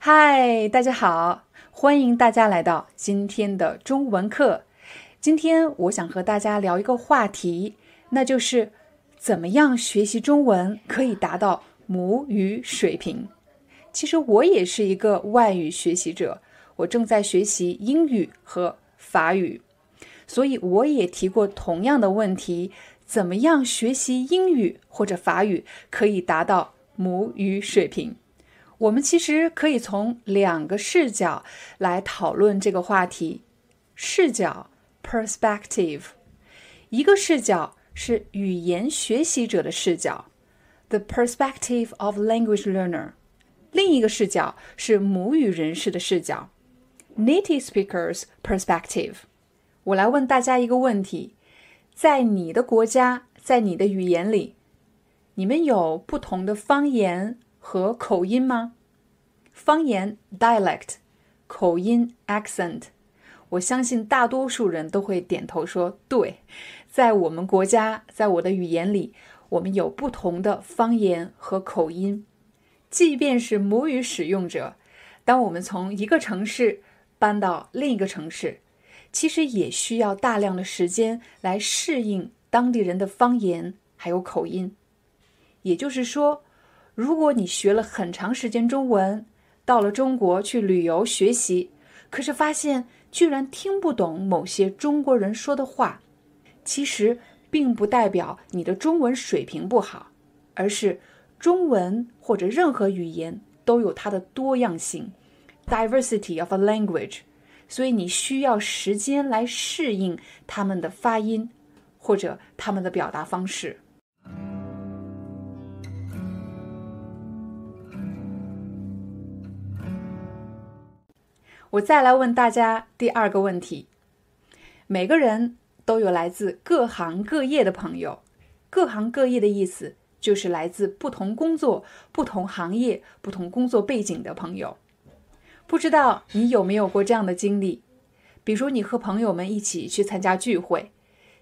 嗨，大家好，欢迎大家来到今天的中文课。今天我想和大家聊一个话题，那就是怎么样学习中文可以达到母语水平。其实我也是一个外语学习者，我正在学习英语和法语，所以我也提过同样的问题：怎么样学习英语或者法语可以达到母语水平？我们其实可以从两个视角来讨论这个话题。视角 （perspective），一个视角是语言学习者的视角 （the perspective of language learner），另一个视角是母语人士的视角 （native speakers' perspective）。我来问大家一个问题：在你的国家，在你的语言里，你们有不同的方言？和口音吗？方言 dialect，口音 accent。我相信大多数人都会点头说对。在我们国家，在我的语言里，我们有不同的方言和口音。即便是母语使用者，当我们从一个城市搬到另一个城市，其实也需要大量的时间来适应当地人的方言还有口音。也就是说。如果你学了很长时间中文，到了中国去旅游学习，可是发现居然听不懂某些中国人说的话，其实并不代表你的中文水平不好，而是中文或者任何语言都有它的多样性 （diversity of a language），所以你需要时间来适应他们的发音或者他们的表达方式。我再来问大家第二个问题：每个人都有来自各行各业的朋友，各行各业的意思就是来自不同工作、不同行业、不同工作背景的朋友。不知道你有没有过这样的经历？比如你和朋友们一起去参加聚会，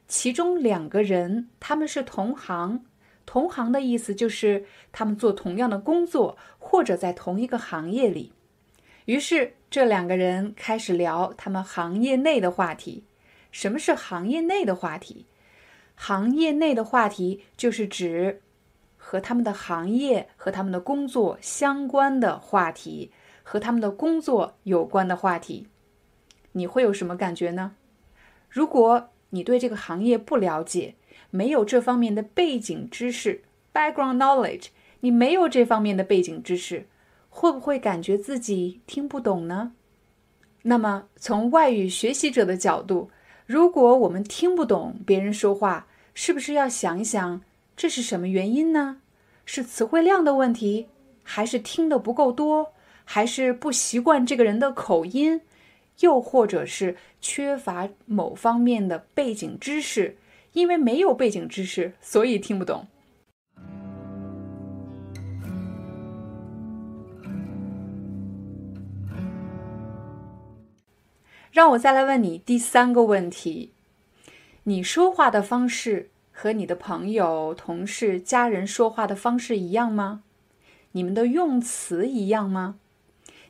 其中两个人他们是同行，同行的意思就是他们做同样的工作或者在同一个行业里。于是，这两个人开始聊他们行业内的话题。什么是行业内的话题？行业内的话题就是指和他们的行业和他们的工作相关的话题，和他们的工作有关的话题。你会有什么感觉呢？如果你对这个行业不了解，没有这方面的背景知识 （background knowledge），你没有这方面的背景知识。会不会感觉自己听不懂呢？那么，从外语学习者的角度，如果我们听不懂别人说话，是不是要想一想这是什么原因呢？是词汇量的问题，还是听得不够多，还是不习惯这个人的口音，又或者是缺乏某方面的背景知识？因为没有背景知识，所以听不懂。让我再来问你第三个问题：你说话的方式和你的朋友、同事、家人说话的方式一样吗？你们的用词一样吗？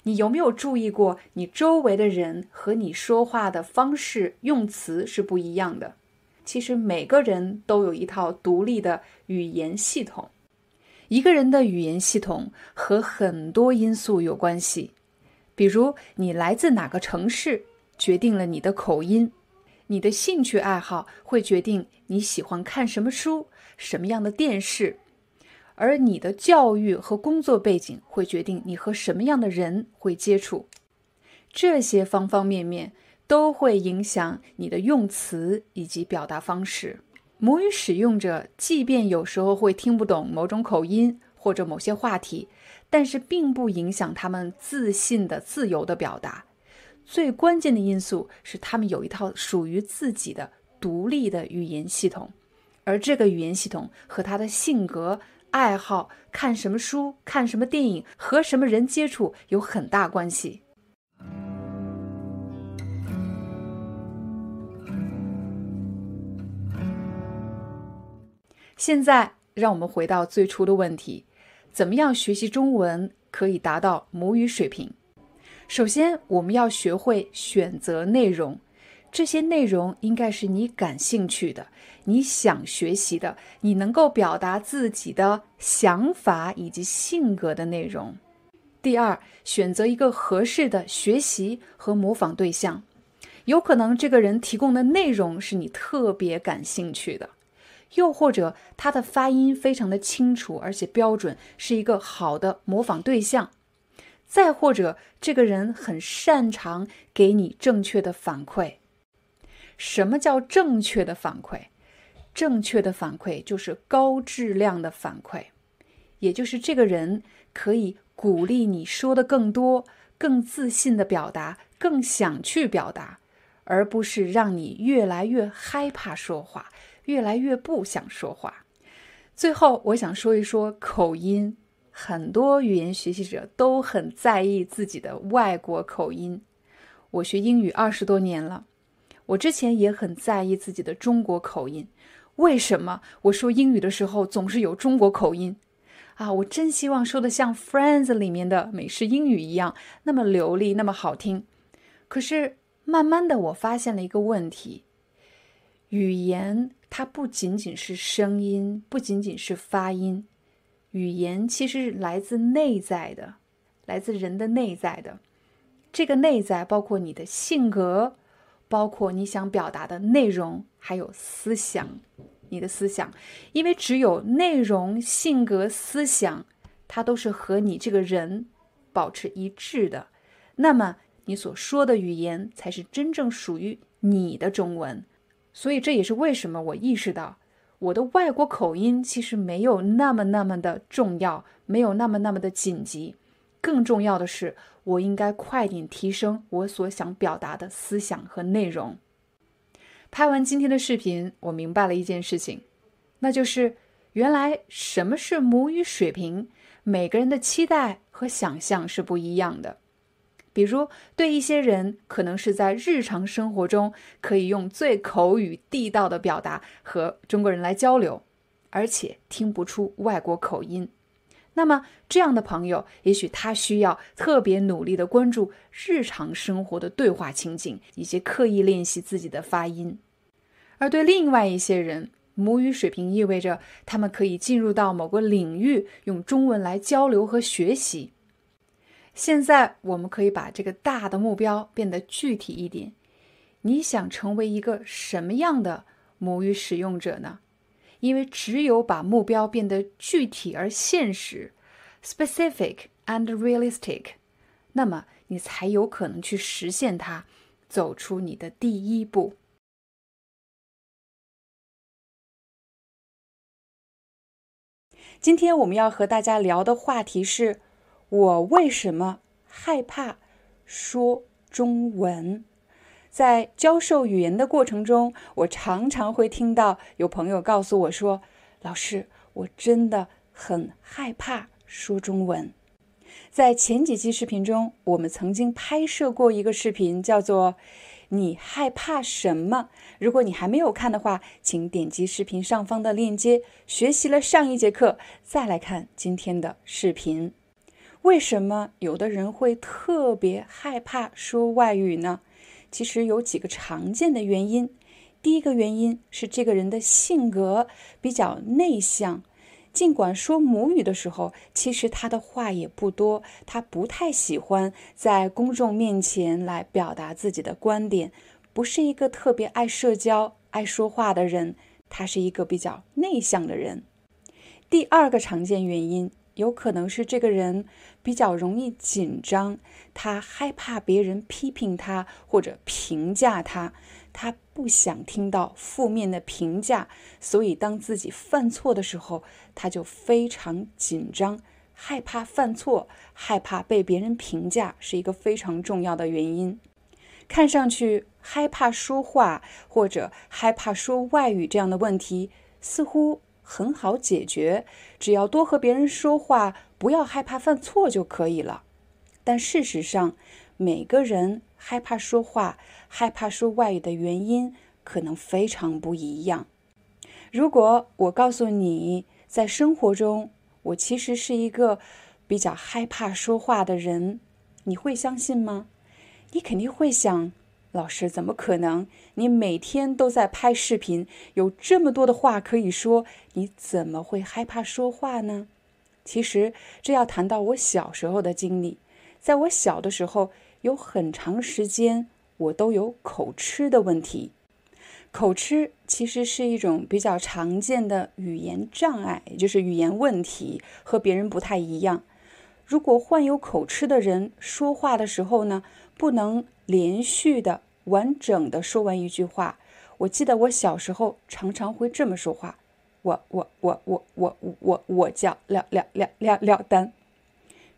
你有没有注意过，你周围的人和你说话的方式、用词是不一样的？其实每个人都有一套独立的语言系统。一个人的语言系统和很多因素有关系，比如你来自哪个城市。决定了你的口音，你的兴趣爱好会决定你喜欢看什么书、什么样的电视，而你的教育和工作背景会决定你和什么样的人会接触。这些方方面面都会影响你的用词以及表达方式。母语使用者即便有时候会听不懂某种口音或者某些话题，但是并不影响他们自信的、自由的表达。最关键的因素是，他们有一套属于自己的独立的语言系统，而这个语言系统和他的性格、爱好、看什么书、看什么电影、和什么人接触有很大关系。现在，让我们回到最初的问题：怎么样学习中文可以达到母语水平？首先，我们要学会选择内容，这些内容应该是你感兴趣的、你想学习的、你能够表达自己的想法以及性格的内容。第二，选择一个合适的学习和模仿对象，有可能这个人提供的内容是你特别感兴趣的。又或者他的发音非常的清楚而且标准，是一个好的模仿对象；再或者这个人很擅长给你正确的反馈。什么叫正确的反馈？正确的反馈就是高质量的反馈，也就是这个人可以鼓励你说的更多、更自信的表达、更想去表达，而不是让你越来越害怕说话。越来越不想说话。最后，我想说一说口音。很多语言学习者都很在意自己的外国口音。我学英语二十多年了，我之前也很在意自己的中国口音。为什么我说英语的时候总是有中国口音？啊，我真希望说的像《Friends》里面的美式英语一样，那么流利，那么好听。可是慢慢的，我发现了一个问题：语言。它不仅仅是声音，不仅仅是发音，语言其实是来自内在的，来自人的内在的。这个内在包括你的性格，包括你想表达的内容，还有思想，你的思想。因为只有内容、性格、思想，它都是和你这个人保持一致的，那么你所说的语言才是真正属于你的中文。所以这也是为什么我意识到，我的外国口音其实没有那么那么的重要，没有那么那么的紧急。更重要的是，我应该快点提升我所想表达的思想和内容。拍完今天的视频，我明白了一件事情，那就是原来什么是母语水平，每个人的期待和想象是不一样的。比如，对一些人，可能是在日常生活中可以用最口语地道的表达和中国人来交流，而且听不出外国口音。那么，这样的朋友，也许他需要特别努力的关注日常生活的对话情景，以及刻意练习自己的发音。而对另外一些人，母语水平意味着他们可以进入到某个领域，用中文来交流和学习。现在我们可以把这个大的目标变得具体一点。你想成为一个什么样的母语使用者呢？因为只有把目标变得具体而现实 （specific and realistic），那么你才有可能去实现它，走出你的第一步。今天我们要和大家聊的话题是。我为什么害怕说中文？在教授语言的过程中，我常常会听到有朋友告诉我说：“老师，我真的很害怕说中文。”在前几期视频中，我们曾经拍摄过一个视频，叫做“你害怕什么？”如果你还没有看的话，请点击视频上方的链接，学习了上一节课，再来看今天的视频。为什么有的人会特别害怕说外语呢？其实有几个常见的原因。第一个原因是这个人的性格比较内向，尽管说母语的时候，其实他的话也不多，他不太喜欢在公众面前来表达自己的观点，不是一个特别爱社交、爱说话的人，他是一个比较内向的人。第二个常见原因。有可能是这个人比较容易紧张，他害怕别人批评他或者评价他，他不想听到负面的评价，所以当自己犯错的时候，他就非常紧张，害怕犯错，害怕被别人评价，是一个非常重要的原因。看上去害怕说话或者害怕说外语这样的问题，似乎很好解决，只要多和别人说话，不要害怕犯错就可以了。但事实上，每个人害怕说话、害怕说外语的原因可能非常不一样。如果我告诉你，在生活中我其实是一个比较害怕说话的人，你会相信吗？你肯定会想，老师怎么可能？你每天都在拍视频，有这么多的话可以说，你怎么会害怕说话呢？其实，这要谈到我小时候的经历。在我小的时候，有很长时间我都有口吃的问题。口吃其实是一种比较常见的语言障碍，也就是语言问题，和别人不太一样。如果患有口吃的人说话的时候呢，不能连续的、完整的说完一句话。我记得我小时候常常会这么说话：我、我、我、我、我、我、我叫廖廖廖廖廖丹。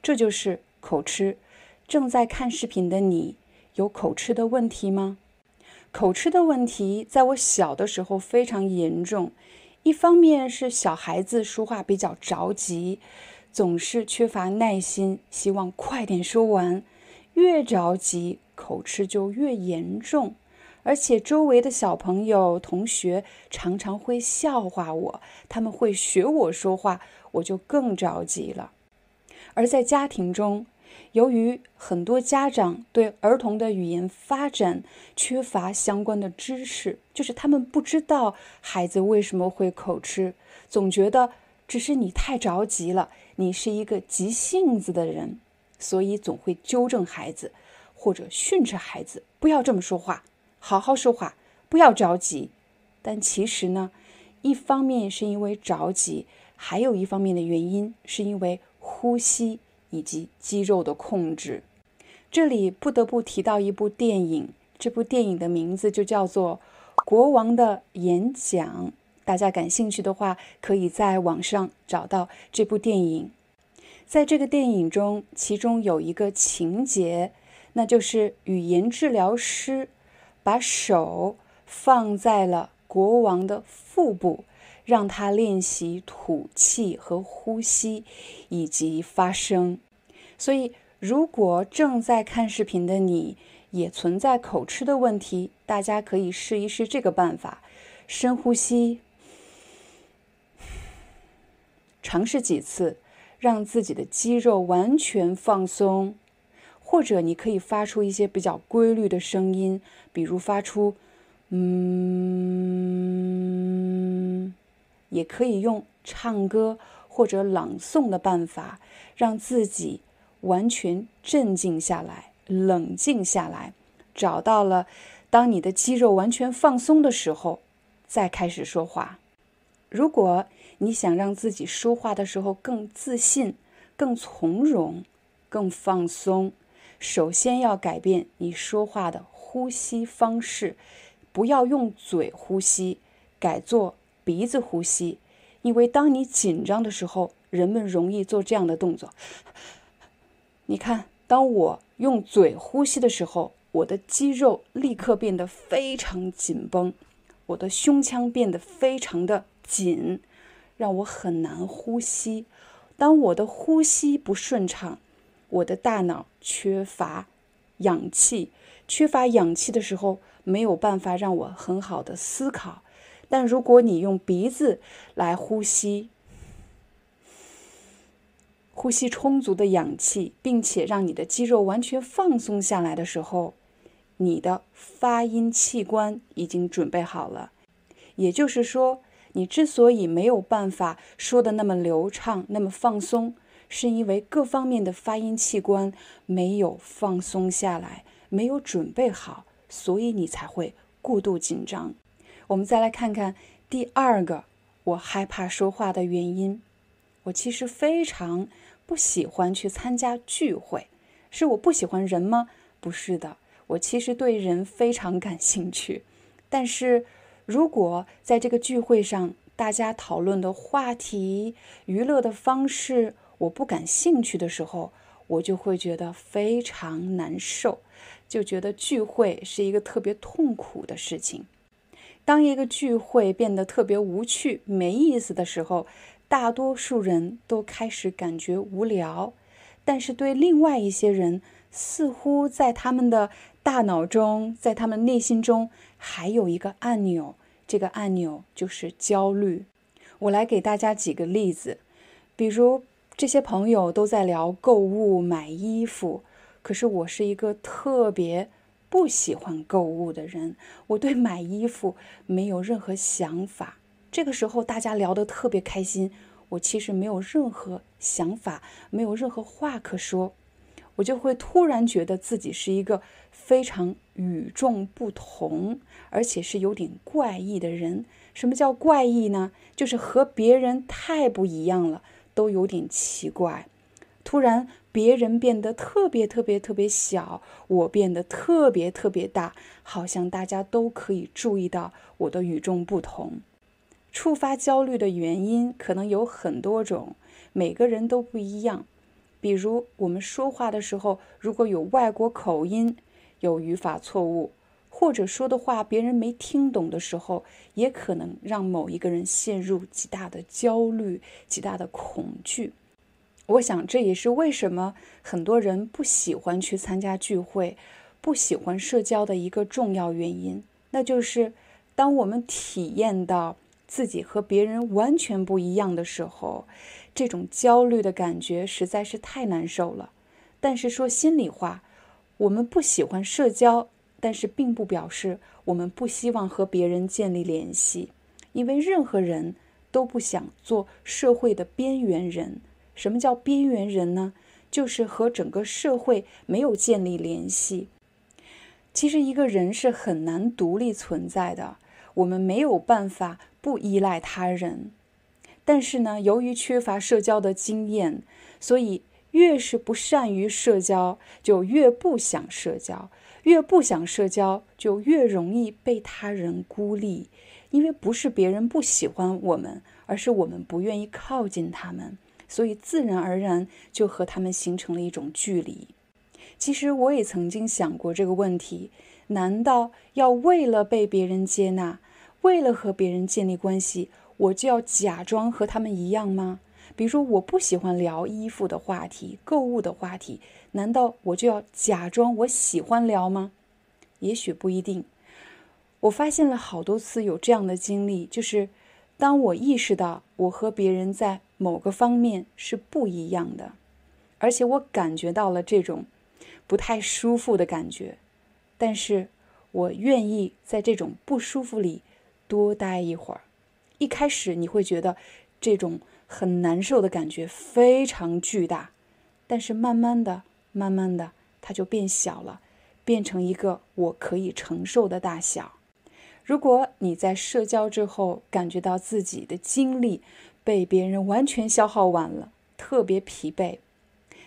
这就是。口吃，正在看视频的你有口吃的问题吗？口吃的问题在我小的时候非常严重。一方面是小孩子说话比较着急，总是缺乏耐心，希望快点说完，越着急口吃就越严重。而且周围的小朋友、同学常常会笑话我，他们会学我说话，我就更着急了。而在家庭中，由于很多家长对儿童的语言发展缺乏相关的知识，就是他们不知道孩子为什么会口吃，总觉得只是你太着急了，你是一个急性子的人，所以总会纠正孩子或者训斥孩子不要这么说话，好好说话，不要着急。但其实呢，一方面是因为着急，还有一方面的原因是因为。呼吸以及肌肉的控制，这里不得不提到一部电影。这部电影的名字就叫做《国王的演讲》。大家感兴趣的话，可以在网上找到这部电影。在这个电影中，其中有一个情节，那就是语言治疗师把手放在了国王的腹部。让他练习吐气和呼吸，以及发声。所以，如果正在看视频的你也存在口吃的问题，大家可以试一试这个办法：深呼吸，尝试几次，让自己的肌肉完全放松。或者，你可以发出一些比较规律的声音，比如发出“嗯”。也可以用唱歌或者朗诵的办法，让自己完全镇静下来、冷静下来。找到了，当你的肌肉完全放松的时候，再开始说话。如果你想让自己说话的时候更自信、更从容、更放松，首先要改变你说话的呼吸方式，不要用嘴呼吸，改做。鼻子呼吸，因为当你紧张的时候，人们容易做这样的动作。你看，当我用嘴呼吸的时候，我的肌肉立刻变得非常紧绷，我的胸腔变得非常的紧，让我很难呼吸。当我的呼吸不顺畅，我的大脑缺乏氧气，缺乏氧气的时候，没有办法让我很好的思考。但如果你用鼻子来呼吸，呼吸充足的氧气，并且让你的肌肉完全放松下来的时候，你的发音器官已经准备好了。也就是说，你之所以没有办法说的那么流畅、那么放松，是因为各方面的发音器官没有放松下来，没有准备好，所以你才会过度紧张。我们再来看看第二个我害怕说话的原因。我其实非常不喜欢去参加聚会，是我不喜欢人吗？不是的，我其实对人非常感兴趣。但是如果在这个聚会上，大家讨论的话题、娱乐的方式，我不感兴趣的时候，我就会觉得非常难受，就觉得聚会是一个特别痛苦的事情。当一个聚会变得特别无趣、没意思的时候，大多数人都开始感觉无聊。但是对另外一些人，似乎在他们的大脑中，在他们内心中还有一个按钮，这个按钮就是焦虑。我来给大家几个例子，比如这些朋友都在聊购物、买衣服，可是我是一个特别不喜欢购物的人，我对买衣服没有任何想法。这个时候大家聊得特别开心。我其实没有任何想法，没有任何话可说，我就会突然觉得自己是一个非常与众不同，而且是有点怪异的人。什么叫怪异呢？就是和别人太不一样了，都有点奇怪。突然，别人变得特别特别特别小，我变得特别特别大，好像大家都可以注意到我的与众不同。触发焦虑的原因可能有很多种，每个人都不一样。比如我们说话的时候，如果有外国口音、有语法错误，或者说的话别人没听懂的时候，也可能让某一个人陷入极大的焦虑、极大的恐惧。我想这也是为什么很多人不喜欢去参加聚会、不喜欢社交的一个重要原因。那就是当我们体验到。自己和别人完全不一样的时候，这种焦虑的感觉实在是太难受了。但是说心里话，我们不喜欢社交，但是并不表示我们不希望和别人建立联系，因为任何人都不想做社会的边缘人。什么叫边缘人呢？就是和整个社会没有建立联系。其实一个人是很难独立存在的，我们没有办法。不依赖他人，但是呢，由于缺乏社交的经验，所以越是不善于社交，就越不想社交；越不想社交，就越容易被他人孤立。因为不是别人不喜欢我们，而是我们不愿意靠近他们，所以自然而然就和他们形成了一种距离。其实我也曾经想过这个问题：难道要为了被别人接纳？为了和别人建立关系，我就要假装和他们一样吗？比如说，我不喜欢聊衣服的话题、购物的话题，难道我就要假装我喜欢聊吗？也许不一定。我发现了好多次有这样的经历，就是当我意识到我和别人在某个方面是不一样的，而且我感觉到了这种不太舒服的感觉，但是我愿意在这种不舒服里。多待一会儿，一开始你会觉得这种很难受的感觉非常巨大，但是慢慢的、慢慢的，它就变小了，变成一个我可以承受的大小。如果你在社交之后感觉到自己的精力被别人完全消耗完了，特别疲惫，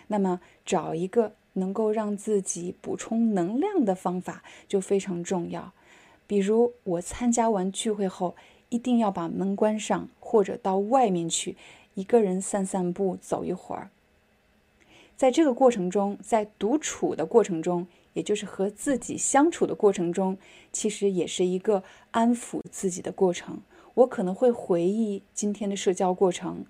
那么找一个能够让自己补充能量的方法就非常重要。比如我参加完聚会后，一定要把门关上，或者到外面去一个人散散步，走一会儿。在这个过程中，在独处的过程中，也就是和自己相处的过程中，其实也是一个安抚自己的过程。我可能会回忆今天的社交过程，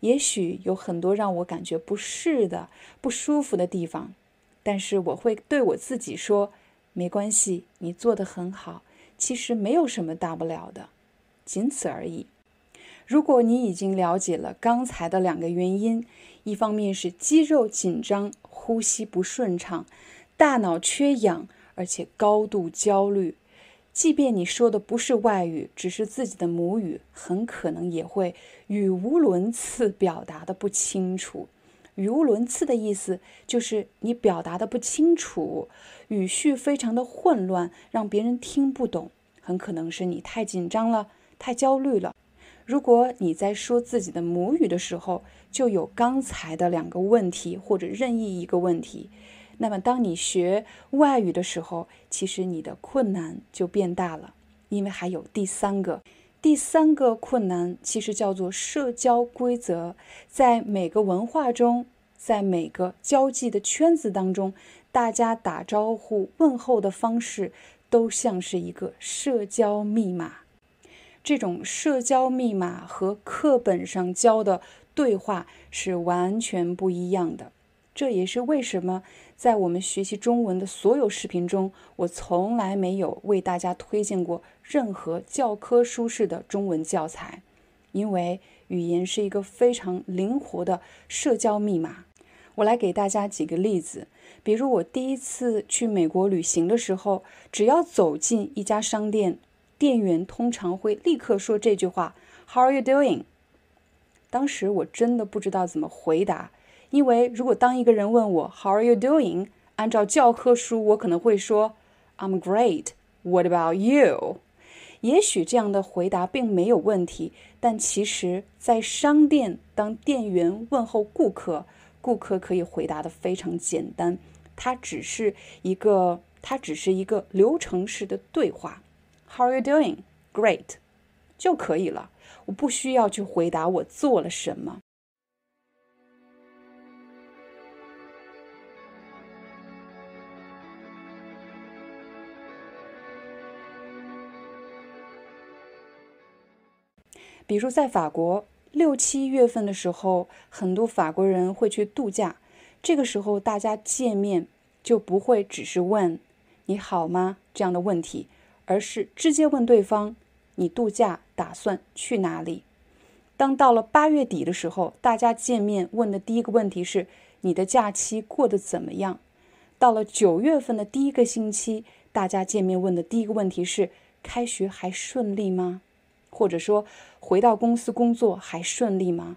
也许有很多让我感觉不适的、不舒服的地方，但是我会对我自己说：“没关系，你做得很好。”其实没有什么大不了的，仅此而已。如果你已经了解了刚才的两个原因，一方面是肌肉紧张、呼吸不顺畅、大脑缺氧，而且高度焦虑，即便你说的不是外语，只是自己的母语，很可能也会语无伦次，表达的不清楚。语无伦次的意思就是你表达的不清楚，语序非常的混乱，让别人听不懂。很可能是你太紧张了，太焦虑了。如果你在说自己的母语的时候就有刚才的两个问题，或者任意一个问题，那么当你学外语的时候，其实你的困难就变大了，因为还有第三个。第三个困难其实叫做社交规则，在每个文化中，在每个交际的圈子当中，大家打招呼问候的方式都像是一个社交密码。这种社交密码和课本上教的对话是完全不一样的。这也是为什么在我们学习中文的所有视频中，我从来没有为大家推荐过任何教科书式的中文教材，因为语言是一个非常灵活的社交密码。我来给大家几个例子，比如我第一次去美国旅行的时候，只要走进一家商店，店员通常会立刻说这句话：“How are you doing？” 当时我真的不知道怎么回答。因为如果当一个人问我 How are you doing？按照教科书，我可能会说 I'm great. What about you？也许这样的回答并没有问题，但其实，在商店当店员问候顾客，顾客可以回答的非常简单，它只是一个，它只是一个流程式的对话。How are you doing? Great，就可以了。我不需要去回答我做了什么。比如在法国，六七月份的时候，很多法国人会去度假。这个时候，大家见面就不会只是问“你好吗”这样的问题，而是直接问对方：“你度假打算去哪里？”当到了八月底的时候，大家见面问的第一个问题是：“你的假期过得怎么样？”到了九月份的第一个星期，大家见面问的第一个问题是：“开学还顺利吗？”或者说，回到公司工作还顺利吗？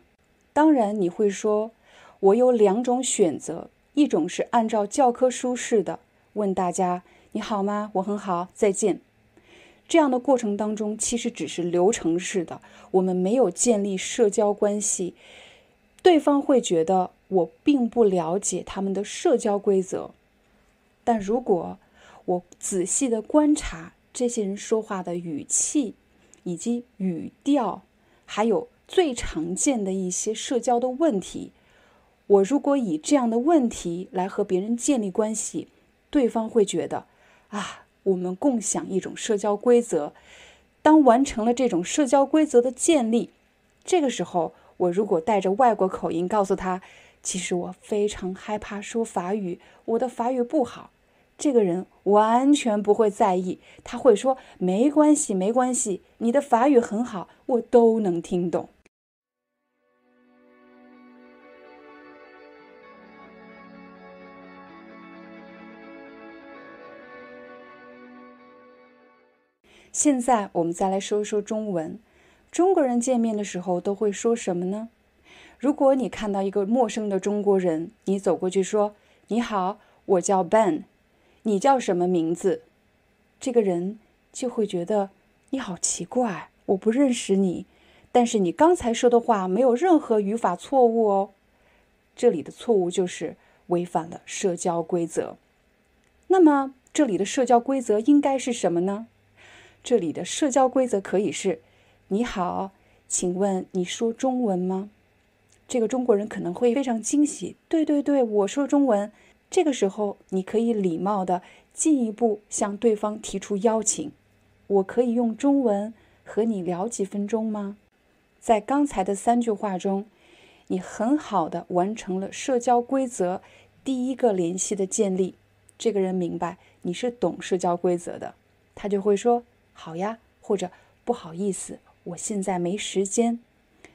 当然，你会说，我有两种选择：一种是按照教科书式的问大家“你好吗？我很好，再见”。这样的过程当中，其实只是流程式的，我们没有建立社交关系，对方会觉得我并不了解他们的社交规则。但如果我仔细的观察这些人说话的语气，以及语调，还有最常见的一些社交的问题，我如果以这样的问题来和别人建立关系，对方会觉得啊，我们共享一种社交规则。当完成了这种社交规则的建立，这个时候，我如果带着外国口音告诉他，其实我非常害怕说法语，我的法语不好。这个人完全不会在意，他会说：“没关系，没关系，你的法语很好，我都能听懂。”现在我们再来说一说中文。中国人见面的时候都会说什么呢？如果你看到一个陌生的中国人，你走过去说：“你好，我叫 Ben。”你叫什么名字？这个人就会觉得你好奇怪，我不认识你。但是你刚才说的话没有任何语法错误哦。这里的错误就是违反了社交规则。那么这里的社交规则应该是什么呢？这里的社交规则可以是：你好，请问你说中文吗？这个中国人可能会非常惊喜。对对对，我说中文。这个时候，你可以礼貌的进一步向对方提出邀请：“我可以用中文和你聊几分钟吗？”在刚才的三句话中，你很好的完成了社交规则第一个联系的建立。这个人明白你是懂社交规则的，他就会说：“好呀”或者“不好意思，我现在没时间。”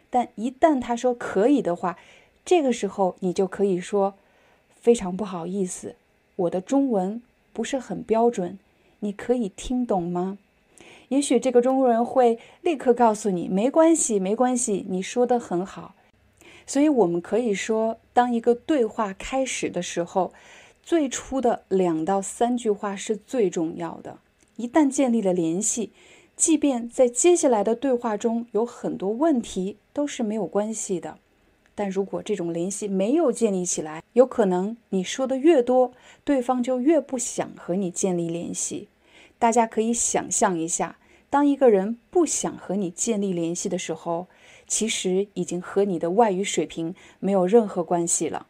但一旦他说可以的话，这个时候你就可以说。非常不好意思，我的中文不是很标准，你可以听懂吗？也许这个中国人会立刻告诉你，没关系，没关系，你说的很好。所以，我们可以说，当一个对话开始的时候，最初的两到三句话是最重要的。一旦建立了联系，即便在接下来的对话中有很多问题，都是没有关系的。但如果这种联系没有建立起来，有可能你说的越多，对方就越不想和你建立联系。大家可以想象一下，当一个人不想和你建立联系的时候，其实已经和你的外语水平没有任何关系了。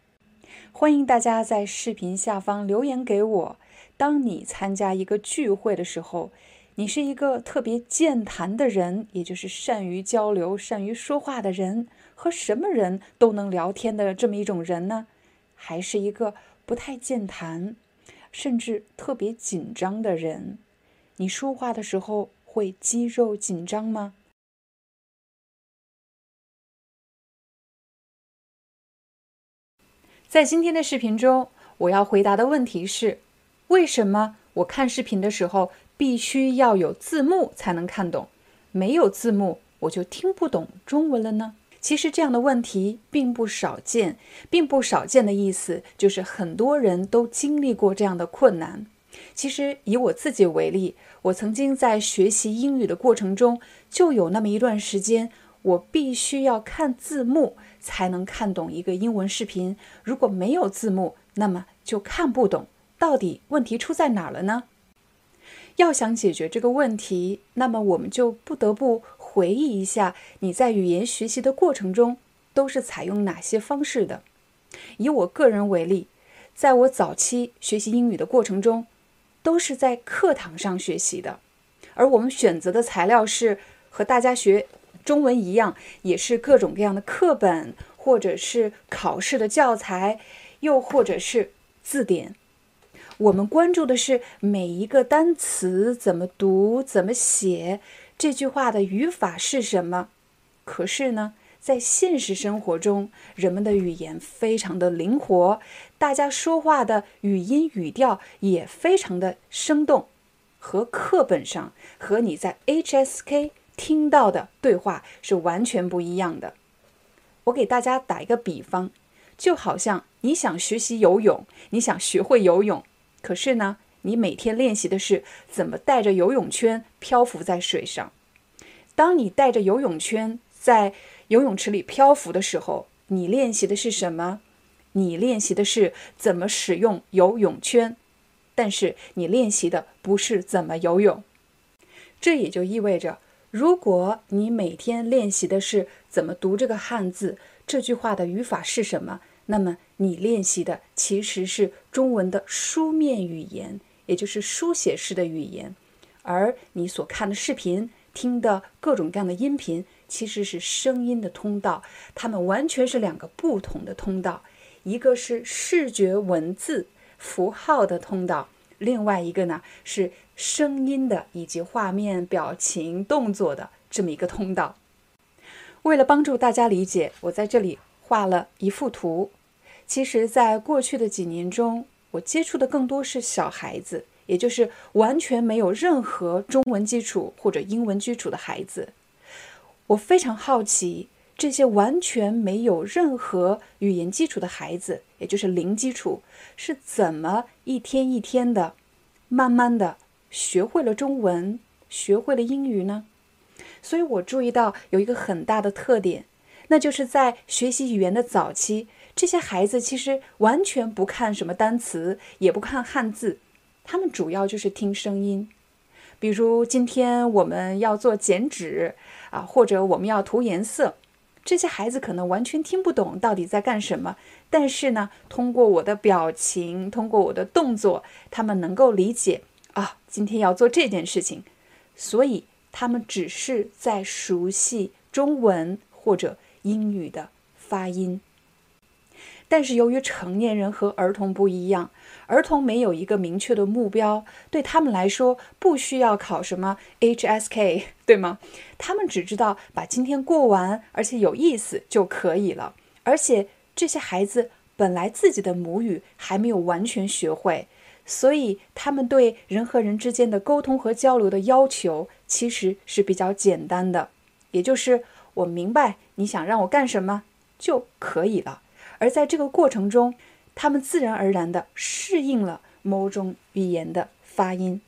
欢迎大家在视频下方留言给我。当你参加一个聚会的时候，你是一个特别健谈的人，也就是善于交流、善于说话的人，和什么人都能聊天的这么一种人呢？还是一个不太健谈，甚至特别紧张的人？你说话的时候会肌肉紧张吗？在今天的视频中，我要回答的问题是：为什么我看视频的时候必须要有字幕才能看懂？没有字幕我就听不懂中文了呢？其实这样的问题并不少见，并不少见的意思就是很多人都经历过这样的困难。其实以我自己为例，我曾经在学习英语的过程中，就有那么一段时间，我必须要看字幕才能看懂一个英文视频。如果没有字幕，那么就看不懂。到底问题出在哪儿了呢？要想解决这个问题，那么我们就不得不回忆一下你在语言学习的过程中都是采用哪些方式的。以我个人为例，在我早期学习英语的过程中，都是在课堂上学习的，而我们选择的材料是和大家学中文一样，也是各种各样的课本，或者是考试的教材，又或者是字典。我们关注的是每一个单词怎么读、怎么写，这句话的语法是什么。可是呢，在现实生活中，人们的语言非常的灵活，大家说话的语音语调也非常的生动，和课本上和你在 HSK 听到的对话是完全不一样的。我给大家打一个比方，就好像你想学习游泳，你想学会游泳。可是呢，你每天练习的是怎么带着游泳圈漂浮在水上。当你带着游泳圈在游泳池里漂浮的时候，你练习的是什么？你练习的是怎么使用游泳圈，但是你练习的不是怎么游泳。这也就意味着，如果你每天练习的是怎么读这个汉字，这句话的语法是什么？那么你练习的其实是中文的书面语言，也就是书写式的语言，而你所看的视频、听的各种各样的音频，其实是声音的通道，它们完全是两个不同的通道，一个是视觉文字符号的通道，另外一个呢是声音的以及画面、表情、动作的这么一个通道。为了帮助大家理解，我在这里画了一幅图。其实，在过去的几年中，我接触的更多是小孩子，也就是完全没有任何中文基础或者英文基础的孩子。我非常好奇，这些完全没有任何语言基础的孩子，也就是零基础，是怎么一天一天的、慢慢的学会了中文，学会了英语呢？所以我注意到有一个很大的特点，那就是在学习语言的早期。这些孩子其实完全不看什么单词，也不看汉字，他们主要就是听声音。比如今天我们要做剪纸啊，或者我们要涂颜色，这些孩子可能完全听不懂到底在干什么，但是呢，通过我的表情，通过我的动作，他们能够理解啊，今天要做这件事情，所以他们只是在熟悉中文或者英语的发音。但是由于成年人和儿童不一样，儿童没有一个明确的目标，对他们来说不需要考什么 HSK，对吗？他们只知道把今天过完，而且有意思就可以了。而且这些孩子本来自己的母语还没有完全学会，所以他们对人和人之间的沟通和交流的要求其实是比较简单的，也就是我明白你想让我干什么就可以了。而在这个过程中，他们自然而然地适应了某种语言的发音。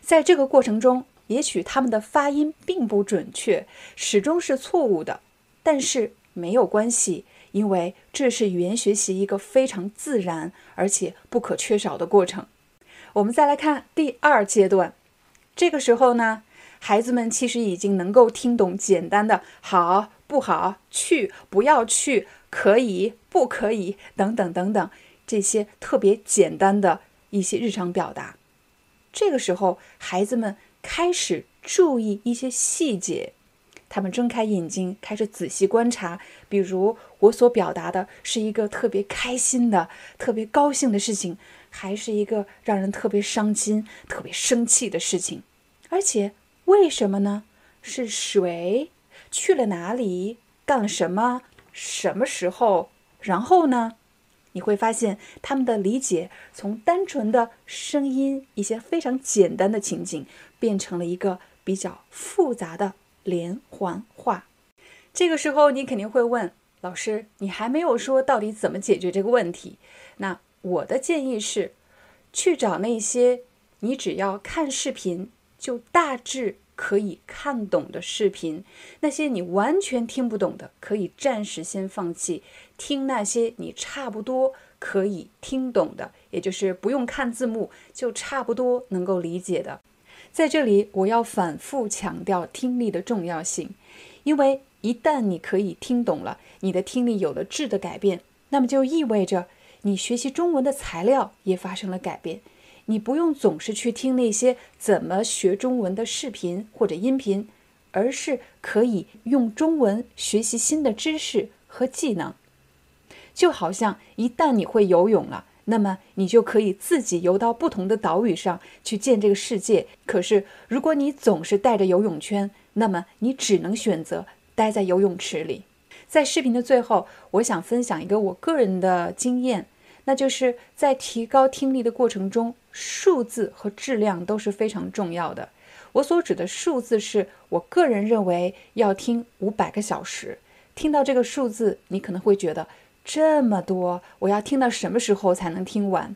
在这个过程中，也许他们的发音并不准确，始终是错误的，但是没有关系，因为这是语言学习一个非常自然而且不可缺少的过程。我们再来看第二阶段，这个时候呢，孩子们其实已经能够听懂简单的“好”“不好”“去”“不要去”“可以”“不可以”等等等等这些特别简单的一些日常表达。这个时候，孩子们开始注意一些细节。他们睁开眼睛，开始仔细观察。比如，我所表达的是一个特别开心的、特别高兴的事情，还是一个让人特别伤心、特别生气的事情？而且，为什么呢？是谁去了哪里？干了什么？什么时候？然后呢？你会发现，他们的理解从单纯的声音、一些非常简单的情景，变成了一个比较复杂的。连环画，这个时候你肯定会问老师：“你还没有说到底怎么解决这个问题？”那我的建议是，去找那些你只要看视频就大致可以看懂的视频，那些你完全听不懂的，可以暂时先放弃，听那些你差不多可以听懂的，也就是不用看字幕就差不多能够理解的。在这里，我要反复强调听力的重要性，因为一旦你可以听懂了，你的听力有了质的改变，那么就意味着你学习中文的材料也发生了改变。你不用总是去听那些怎么学中文的视频或者音频，而是可以用中文学习新的知识和技能。就好像一旦你会游泳了。那么你就可以自己游到不同的岛屿上去见这个世界。可是，如果你总是带着游泳圈，那么你只能选择待在游泳池里。在视频的最后，我想分享一个我个人的经验，那就是在提高听力的过程中，数字和质量都是非常重要的。我所指的数字，是我个人认为要听五百个小时。听到这个数字，你可能会觉得。这么多，我要听到什么时候才能听完？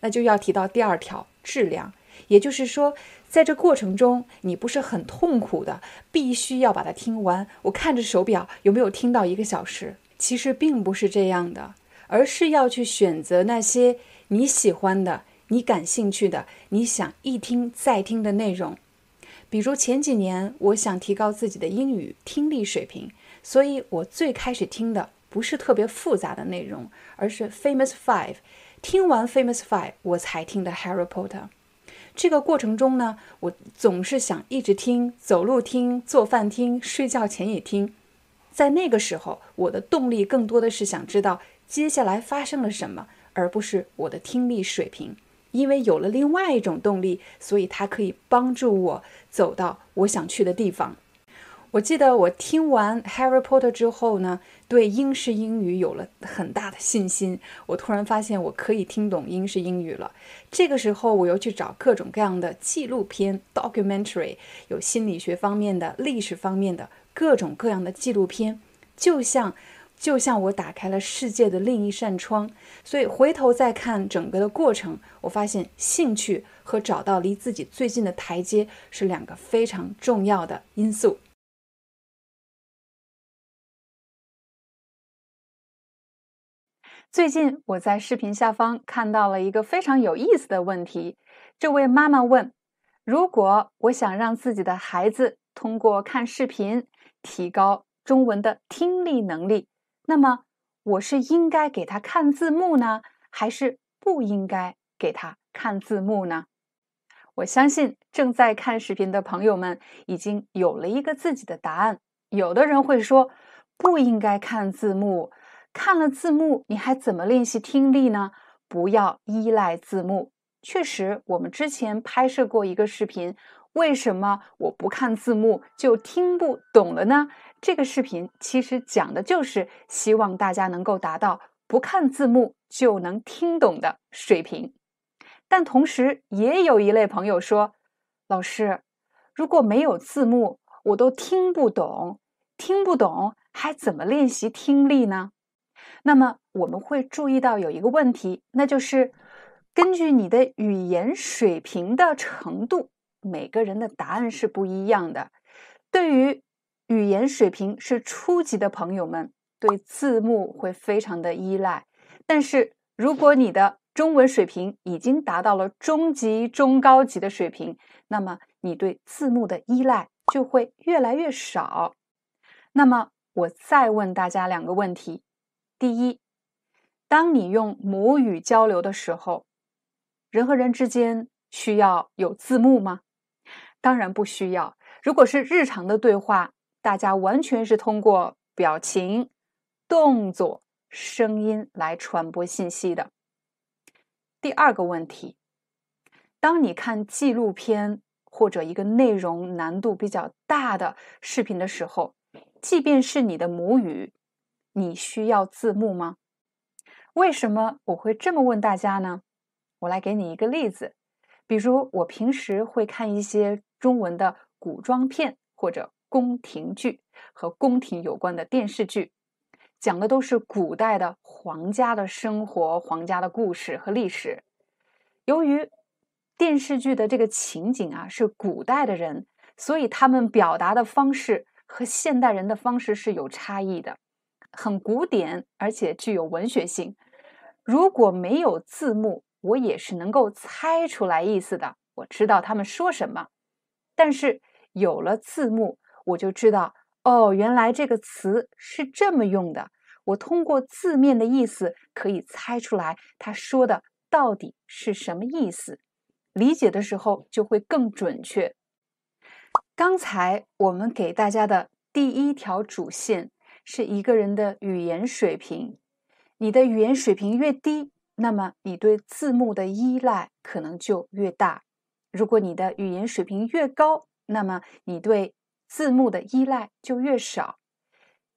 那就要提到第二条质量，也就是说，在这过程中，你不是很痛苦的，必须要把它听完。我看着手表，有没有听到一个小时？其实并不是这样的，而是要去选择那些你喜欢的、你感兴趣的、你想一听再听的内容。比如前几年，我想提高自己的英语听力水平，所以我最开始听的。不是特别复杂的内容，而是 Famous Five。听完 Famous Five，我才听的 Harry Potter。这个过程中呢，我总是想一直听，走路听，做饭听，睡觉前也听。在那个时候，我的动力更多的是想知道接下来发生了什么，而不是我的听力水平。因为有了另外一种动力，所以它可以帮助我走到我想去的地方。我记得我听完《Harry Potter》之后呢，对英式英语有了很大的信心。我突然发现我可以听懂英式英语了。这个时候，我又去找各种各样的纪录片 （documentary），有心理学方面的、历史方面的各种各样的纪录片，就像就像我打开了世界的另一扇窗。所以回头再看整个的过程，我发现兴趣和找到离自己最近的台阶是两个非常重要的因素。最近我在视频下方看到了一个非常有意思的问题。这位妈妈问：“如果我想让自己的孩子通过看视频提高中文的听力能力，那么我是应该给他看字幕呢，还是不应该给他看字幕呢？”我相信正在看视频的朋友们已经有了一个自己的答案。有的人会说：“不应该看字幕。”看了字幕，你还怎么练习听力呢？不要依赖字幕。确实，我们之前拍摄过一个视频，为什么我不看字幕就听不懂了呢？这个视频其实讲的就是希望大家能够达到不看字幕就能听懂的水平。但同时，也有一类朋友说：“老师，如果没有字幕，我都听不懂，听不懂还怎么练习听力呢？”那么我们会注意到有一个问题，那就是根据你的语言水平的程度，每个人的答案是不一样的。对于语言水平是初级的朋友们，对字幕会非常的依赖；但是如果你的中文水平已经达到了中级、中高级的水平，那么你对字幕的依赖就会越来越少。那么我再问大家两个问题：第一，当你用母语交流的时候，人和人之间需要有字幕吗？当然不需要。如果是日常的对话，大家完全是通过表情、动作、声音来传播信息的。第二个问题，当你看纪录片或者一个内容难度比较大的视频的时候，即便是你的母语，你需要字幕吗？为什么我会这么问大家呢？我来给你一个例子，比如我平时会看一些中文的古装片或者宫廷剧和宫廷有关的电视剧，讲的都是古代的皇家的生活、皇家的故事和历史。由于电视剧的这个情景啊是古代的人，所以他们表达的方式和现代人的方式是有差异的，很古典，而且具有文学性。如果没有字幕，我也是能够猜出来意思的，我知道他们说什么。但是有了字幕，我就知道哦，原来这个词是这么用的。我通过字面的意思可以猜出来他说的到底是什么意思，理解的时候就会更准确。刚才我们给大家的第一条主线是一个人的语言水平，你的语言水平越低。那么你对字幕的依赖可能就越大。如果你的语言水平越高，那么你对字幕的依赖就越少。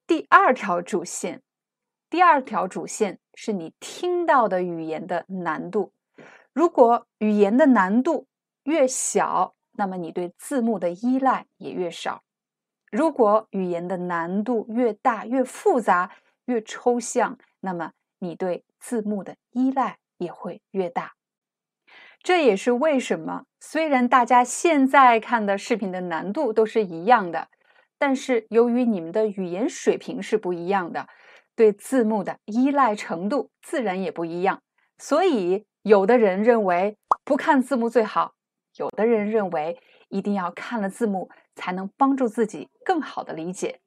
第二条主线，第二条主线是你听到的语言的难度。如果语言的难度越小，那么你对字幕的依赖也越少。如果语言的难度越大、越复杂、越抽象，那么你对字幕的依赖也会越大，这也是为什么虽然大家现在看的视频的难度都是一样的，但是由于你们的语言水平是不一样的，对字幕的依赖程度自然也不一样。所以，有的人认为不看字幕最好，有的人认为一定要看了字幕才能帮助自己更好的理解。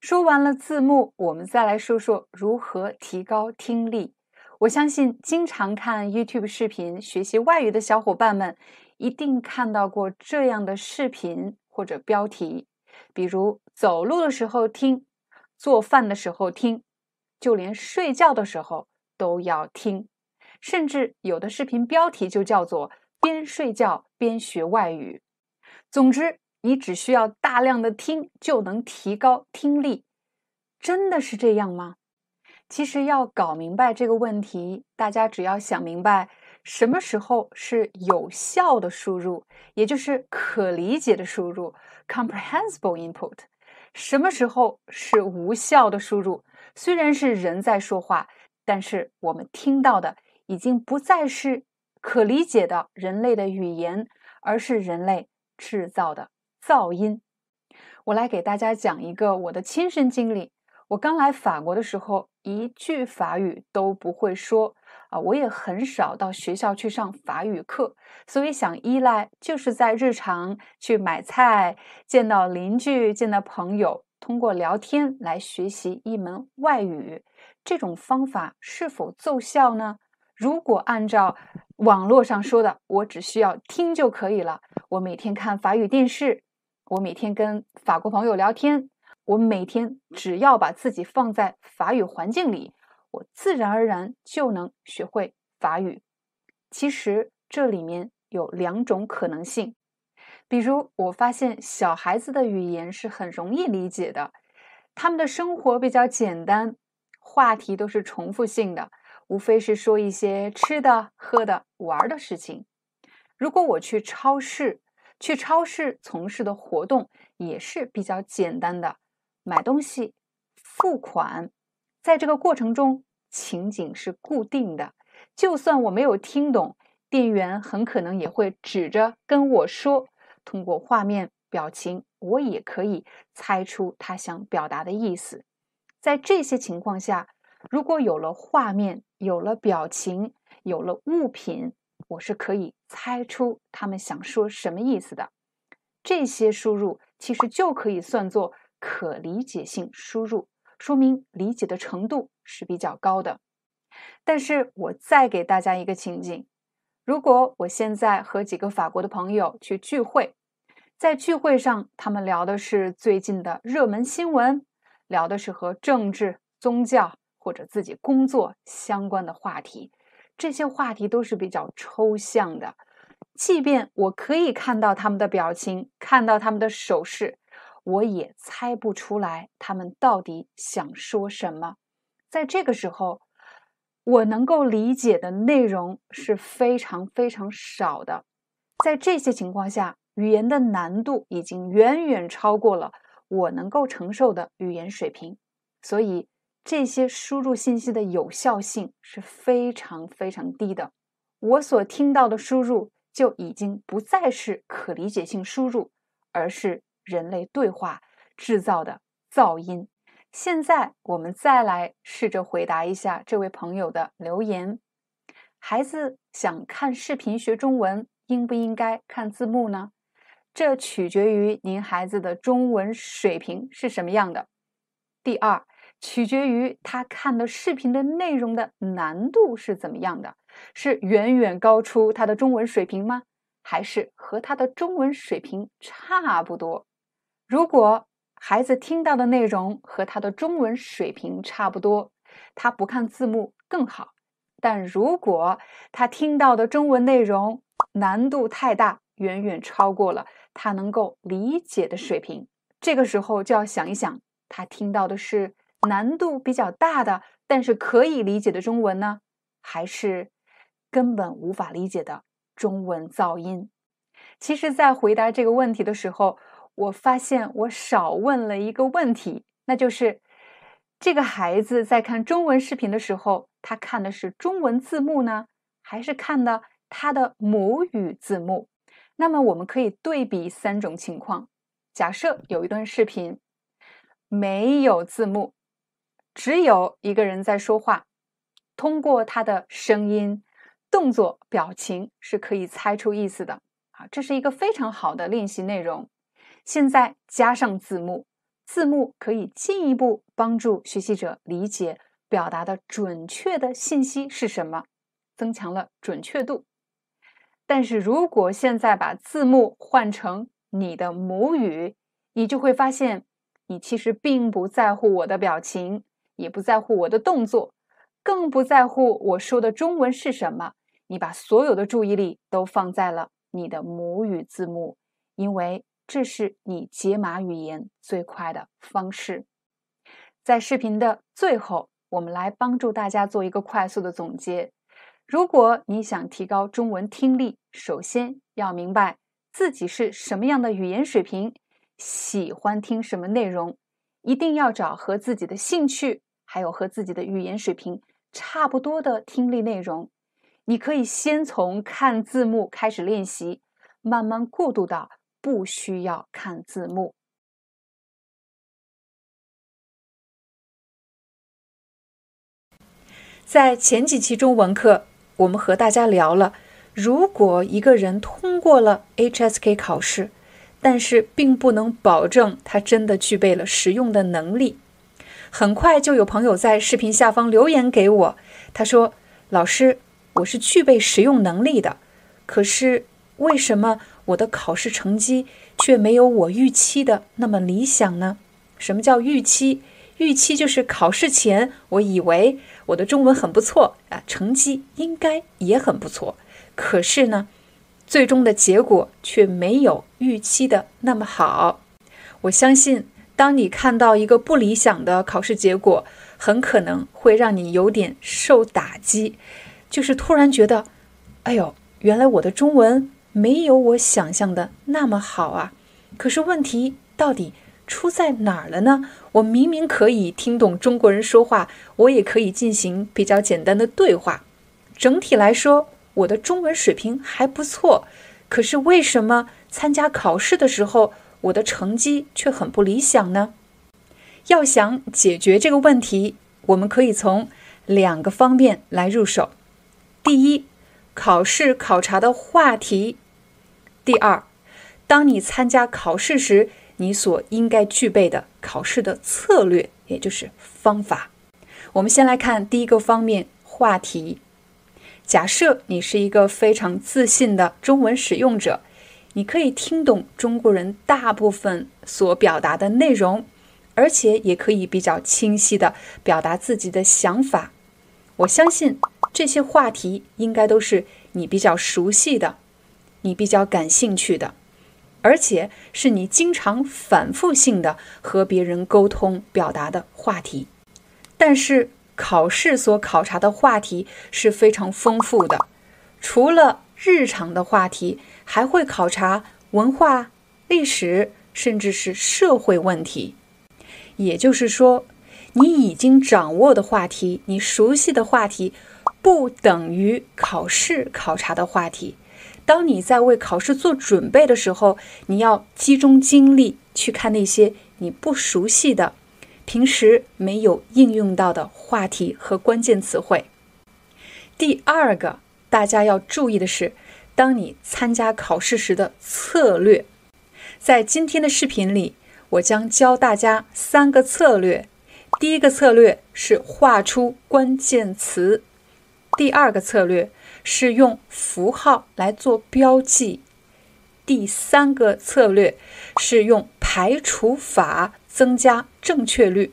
说完了字幕，我们再来说说如何提高听力。我相信，经常看 YouTube 视频学习外语的小伙伴们，一定看到过这样的视频或者标题，比如走路的时候听，做饭的时候听，就连睡觉的时候都要听。甚至有的视频标题就叫做“边睡觉边学外语”。总之。你只需要大量的听就能提高听力，真的是这样吗？其实要搞明白这个问题，大家只要想明白什么时候是有效的输入，也就是可理解的输入 （comprehensible input），什么时候是无效的输入。虽然是人在说话，但是我们听到的已经不再是可理解的人类的语言，而是人类制造的。噪音，我来给大家讲一个我的亲身经历。我刚来法国的时候，一句法语都不会说啊，我也很少到学校去上法语课，所以想依赖就是在日常去买菜、见到邻居、见到朋友，通过聊天来学习一门外语。这种方法是否奏效呢？如果按照网络上说的，我只需要听就可以了。我每天看法语电视。我每天跟法国朋友聊天，我每天只要把自己放在法语环境里，我自然而然就能学会法语。其实这里面有两种可能性，比如我发现小孩子的语言是很容易理解的，他们的生活比较简单，话题都是重复性的，无非是说一些吃的、喝的、玩的事情。如果我去超市，去超市从事的活动也是比较简单的，买东西、付款，在这个过程中情景是固定的。就算我没有听懂，店员很可能也会指着跟我说，通过画面、表情，我也可以猜出他想表达的意思。在这些情况下，如果有了画面、有了表情、有了物品，我是可以猜出他们想说什么意思的。这些输入其实就可以算作可理解性输入，说明理解的程度是比较高的。但是我再给大家一个情景：如果我现在和几个法国的朋友去聚会，在聚会上他们聊的是最近的热门新闻，聊的是和政治、宗教或者自己工作相关的话题，这些话题都是比较抽象的。即便我可以看到他们的表情，看到他们的手势，我也猜不出来他们到底想说什么。在这个时候，我能够理解的内容是非常非常少的。在这些情况下，语言的难度已经远远超过了我能够承受的语言水平，所以这些输入信息的有效性是非常非常低的。我所听到的输入。就已经不再是可理解性输入，而是人类对话制造的噪音。现在我们再来试着回答一下这位朋友的留言：孩子想看视频学中文，应不应该看字幕呢？这取决于您孩子的中文水平是什么样的。第二，取决于他看的视频的内容的难度是怎么样的。是远远高出他的中文水平吗？还是和他的中文水平差不多？如果孩子听到的内容和他的中文水平差不多，他不看字幕更好。但如果他听到的中文内容难度太大，远远超过了他能够理解的水平，这个时候就要想一想，他听到的是难度比较大的，但是可以理解的中文呢，还是？根本无法理解的中文噪音。其实，在回答这个问题的时候，我发现我少问了一个问题，那就是这个孩子在看中文视频的时候，他看的是中文字幕呢，还是看的他的母语字幕？那么，我们可以对比三种情况。假设有一段视频没有字幕，只有一个人在说话，通过他的声音。动作、表情是可以猜出意思的啊，这是一个非常好的练习内容。现在加上字幕，字幕可以进一步帮助学习者理解表达的准确的信息是什么，增强了准确度。但是如果现在把字幕换成你的母语，你就会发现，你其实并不在乎我的表情，也不在乎我的动作，更不在乎我说的中文是什么。你把所有的注意力都放在了你的母语字幕，因为这是你解码语言最快的方式。在视频的最后，我们来帮助大家做一个快速的总结。如果你想提高中文听力，首先要明白自己是什么样的语言水平，喜欢听什么内容，一定要找和自己的兴趣还有和自己的语言水平差不多的听力内容。你可以先从看字幕开始练习，慢慢过渡到不需要看字幕。在前几期中文课，我们和大家聊了，如果一个人通过了 HSK 考试，但是并不能保证他真的具备了实用的能力。很快就有朋友在视频下方留言给我，他说：“老师。”我是具备实用能力的，可是为什么我的考试成绩却没有我预期的那么理想呢？什么叫预期？预期就是考试前我以为我的中文很不错啊，成绩应该也很不错，可是呢，最终的结果却没有预期的那么好。我相信，当你看到一个不理想的考试结果，很可能会让你有点受打击。就是突然觉得，哎呦，原来我的中文没有我想象的那么好啊！可是问题到底出在哪儿了呢？我明明可以听懂中国人说话，我也可以进行比较简单的对话，整体来说我的中文水平还不错。可是为什么参加考试的时候我的成绩却很不理想呢？要想解决这个问题，我们可以从两个方面来入手。第一，考试考察的话题；第二，当你参加考试时，你所应该具备的考试的策略，也就是方法。我们先来看第一个方面，话题。假设你是一个非常自信的中文使用者，你可以听懂中国人大部分所表达的内容，而且也可以比较清晰地表达自己的想法。我相信这些话题应该都是你比较熟悉的，你比较感兴趣的，而且是你经常反复性的和别人沟通表达的话题。但是，考试所考察的话题是非常丰富的，除了日常的话题，还会考察文化、历史，甚至是社会问题。也就是说，你已经掌握的话题，你熟悉的话题，不等于考试考察的话题。当你在为考试做准备的时候，你要集中精力去看那些你不熟悉的。平时没有应用到的话题和关键词汇。第二个，大家要注意的是，当你参加考试时的策略。在今天的视频里，我将教大家三个策略。第一个策略是画出关键词；第二个策略是用符号来做标记；第三个策略是用排除法。增加正确率。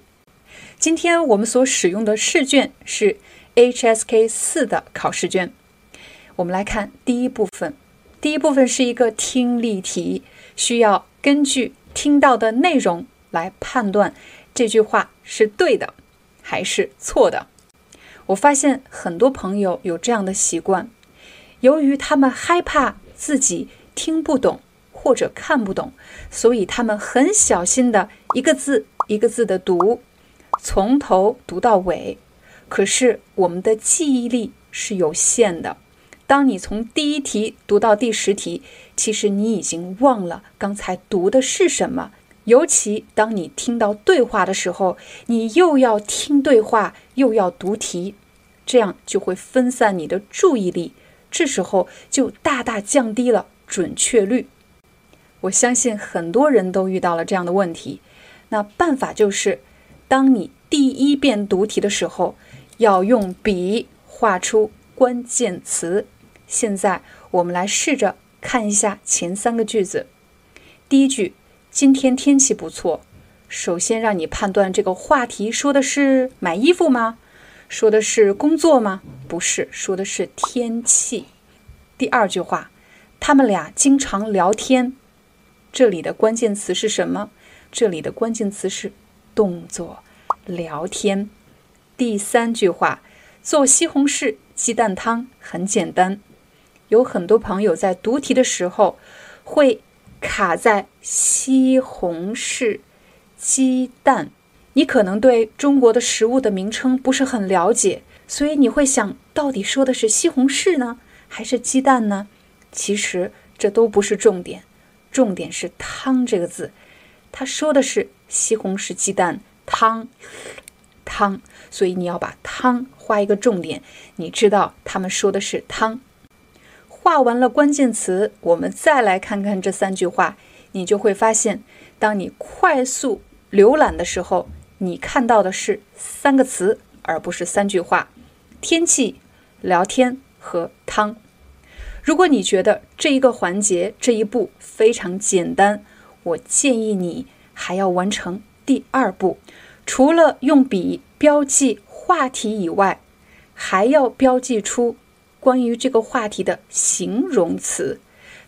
今天我们所使用的试卷是 HSK 四的考试卷。我们来看第一部分。第一部分是一个听力题，需要根据听到的内容来判断这句话是对的还是错的。我发现很多朋友有这样的习惯，由于他们害怕自己听不懂。或者看不懂，所以他们很小心的一个字一个字的读，从头读到尾。可是我们的记忆力是有限的，当你从第一题读到第十题，其实你已经忘了刚才读的是什么。尤其当你听到对话的时候，你又要听对话，又要读题，这样就会分散你的注意力，这时候就大大降低了准确率。我相信很多人都遇到了这样的问题。那办法就是，当你第一遍读题的时候，要用笔画出关键词。现在我们来试着看一下前三个句子。第一句：今天天气不错。首先让你判断这个话题说的是买衣服吗？说的是工作吗？不是，说的是天气。第二句话：他们俩经常聊天。这里的关键词是什么？这里的关键词是动作，聊天。第三句话，做西红柿鸡蛋汤很简单。有很多朋友在读题的时候会卡在西红柿鸡蛋，你可能对中国的食物的名称不是很了解，所以你会想到底说的是西红柿呢，还是鸡蛋呢？其实这都不是重点。重点是“汤”这个字，他说的是西红柿鸡蛋汤，汤，所以你要把“汤”画一个重点。你知道他们说的是汤。画完了关键词，我们再来看看这三句话，你就会发现，当你快速浏览的时候，你看到的是三个词，而不是三句话：天气、聊天和汤。如果你觉得这一个环节这一步非常简单，我建议你还要完成第二步。除了用笔标记话题以外，还要标记出关于这个话题的形容词。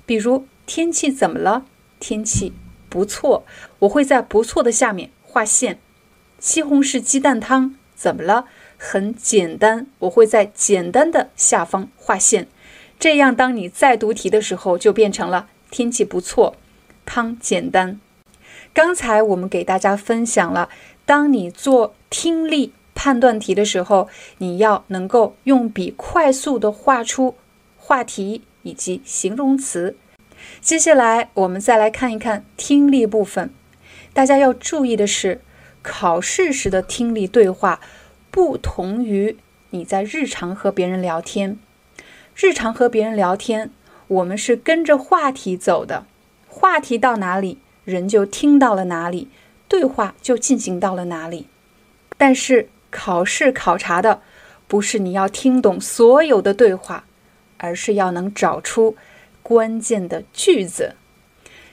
比如天气怎么了？天气不错，我会在不错的下面画线。西红柿鸡蛋汤怎么了？很简单，我会在简单的下方划线。这样，当你再读题的时候，就变成了天气不错，汤简单。刚才我们给大家分享了，当你做听力判断题的时候，你要能够用笔快速的画出话题以及形容词。接下来，我们再来看一看听力部分。大家要注意的是，考试时的听力对话不同于你在日常和别人聊天。日常和别人聊天，我们是跟着话题走的，话题到哪里，人就听到了哪里，对话就进行到了哪里。但是考试考察的不是你要听懂所有的对话，而是要能找出关键的句子。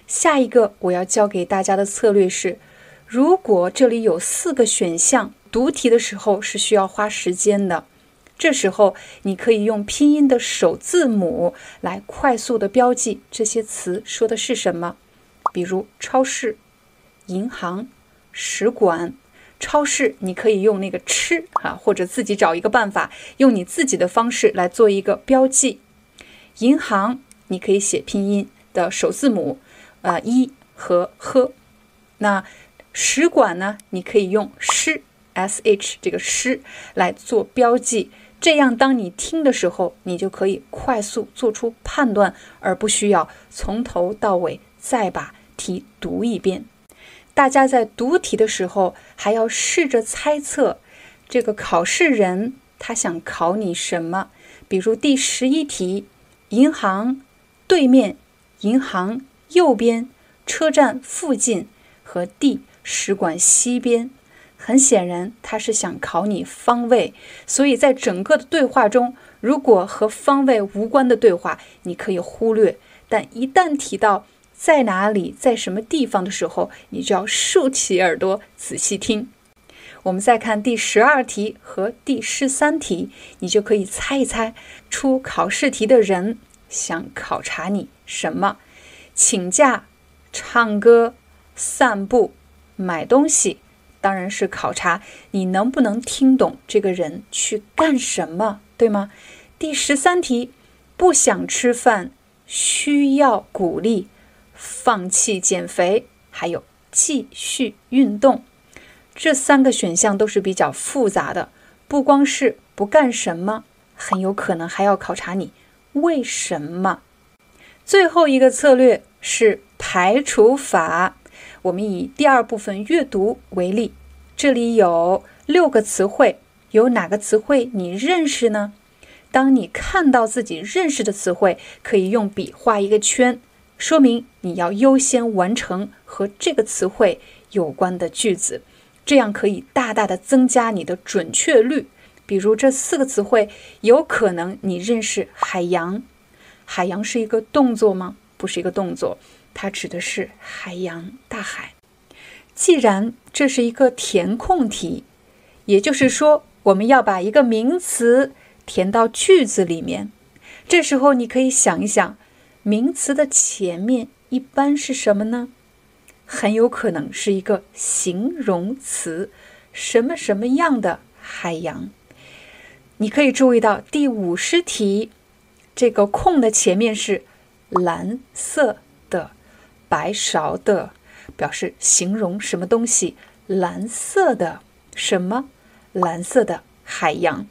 下一个我要教给大家的策略是：如果这里有四个选项，读题的时候是需要花时间的。这时候你可以用拼音的首字母来快速的标记这些词说的是什么，比如超市、银行、使馆。超市你可以用那个吃啊，或者自己找一个办法，用你自己的方式来做一个标记。银行你可以写拼音的首字母。呃，一和呵，那使馆呢？你可以用诗 s h 这个诗来做标记，这样当你听的时候，你就可以快速做出判断，而不需要从头到尾再把题读一遍。大家在读题的时候，还要试着猜测这个考试人他想考你什么。比如第十一题，银行对面，银行。右边车站附近和 D 使馆西边，很显然他是想考你方位，所以在整个的对话中，如果和方位无关的对话，你可以忽略；但一旦提到在哪里、在什么地方的时候，你就要竖起耳朵仔细听。我们再看第十二题和第十三题，你就可以猜一猜出考试题的人想考察你什么。请假、唱歌、散步、买东西，当然是考察你能不能听懂这个人去干什么，对吗？第十三题，不想吃饭，需要鼓励，放弃减肥，还有继续运动，这三个选项都是比较复杂的，不光是不干什么，很有可能还要考察你为什么。最后一个策略。是排除法。我们以第二部分阅读为例，这里有六个词汇，有哪个词汇你认识呢？当你看到自己认识的词汇，可以用笔画一个圈，说明你要优先完成和这个词汇有关的句子，这样可以大大的增加你的准确率。比如这四个词汇，有可能你认识海洋，海洋是一个动作吗？不是一个动作，它指的是海洋、大海。既然这是一个填空题，也就是说，我们要把一个名词填到句子里面。这时候，你可以想一想，名词的前面一般是什么呢？很有可能是一个形容词，什么什么样的海洋。你可以注意到第五十题，这个空的前面是。蓝色的，白勺的，表示形容什么东西？蓝色的什么？蓝色的海洋。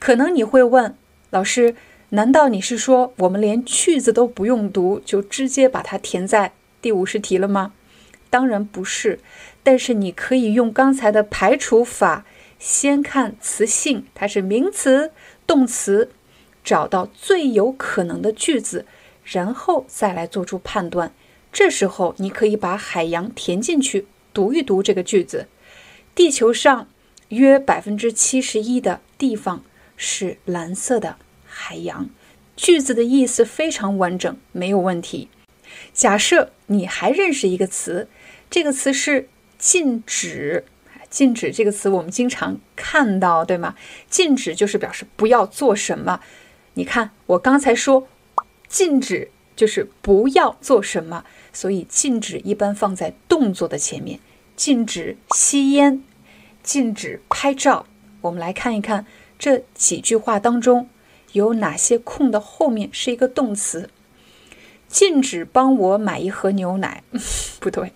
可能你会问老师：难道你是说我们连句子都不用读，就直接把它填在第五十题了吗？当然不是。但是你可以用刚才的排除法，先看词性，它是名词、动词，找到最有可能的句子。然后再来做出判断，这时候你可以把海洋填进去，读一读这个句子。地球上约百分之七十一的地方是蓝色的海洋。句子的意思非常完整，没有问题。假设你还认识一个词，这个词是禁止。禁止这个词我们经常看到，对吗？禁止就是表示不要做什么。你看，我刚才说。禁止就是不要做什么，所以禁止一般放在动作的前面。禁止吸烟，禁止拍照。我们来看一看这几句话当中有哪些空的后面是一个动词。禁止帮我买一盒牛奶，不对。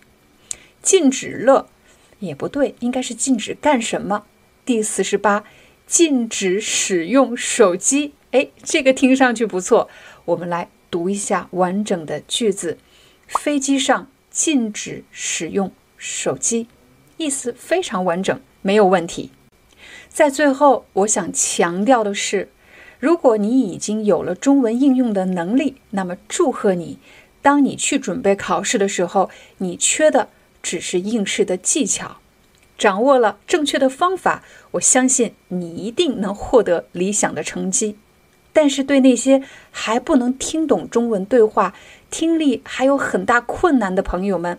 禁止乐也不对，应该是禁止干什么？第四十八，禁止使用手机。哎，这个听上去不错。我们来读一下完整的句子：飞机上禁止使用手机，意思非常完整，没有问题。在最后，我想强调的是，如果你已经有了中文应用的能力，那么祝贺你。当你去准备考试的时候，你缺的只是应试的技巧。掌握了正确的方法，我相信你一定能获得理想的成绩。但是，对那些还不能听懂中文对话、听力还有很大困难的朋友们，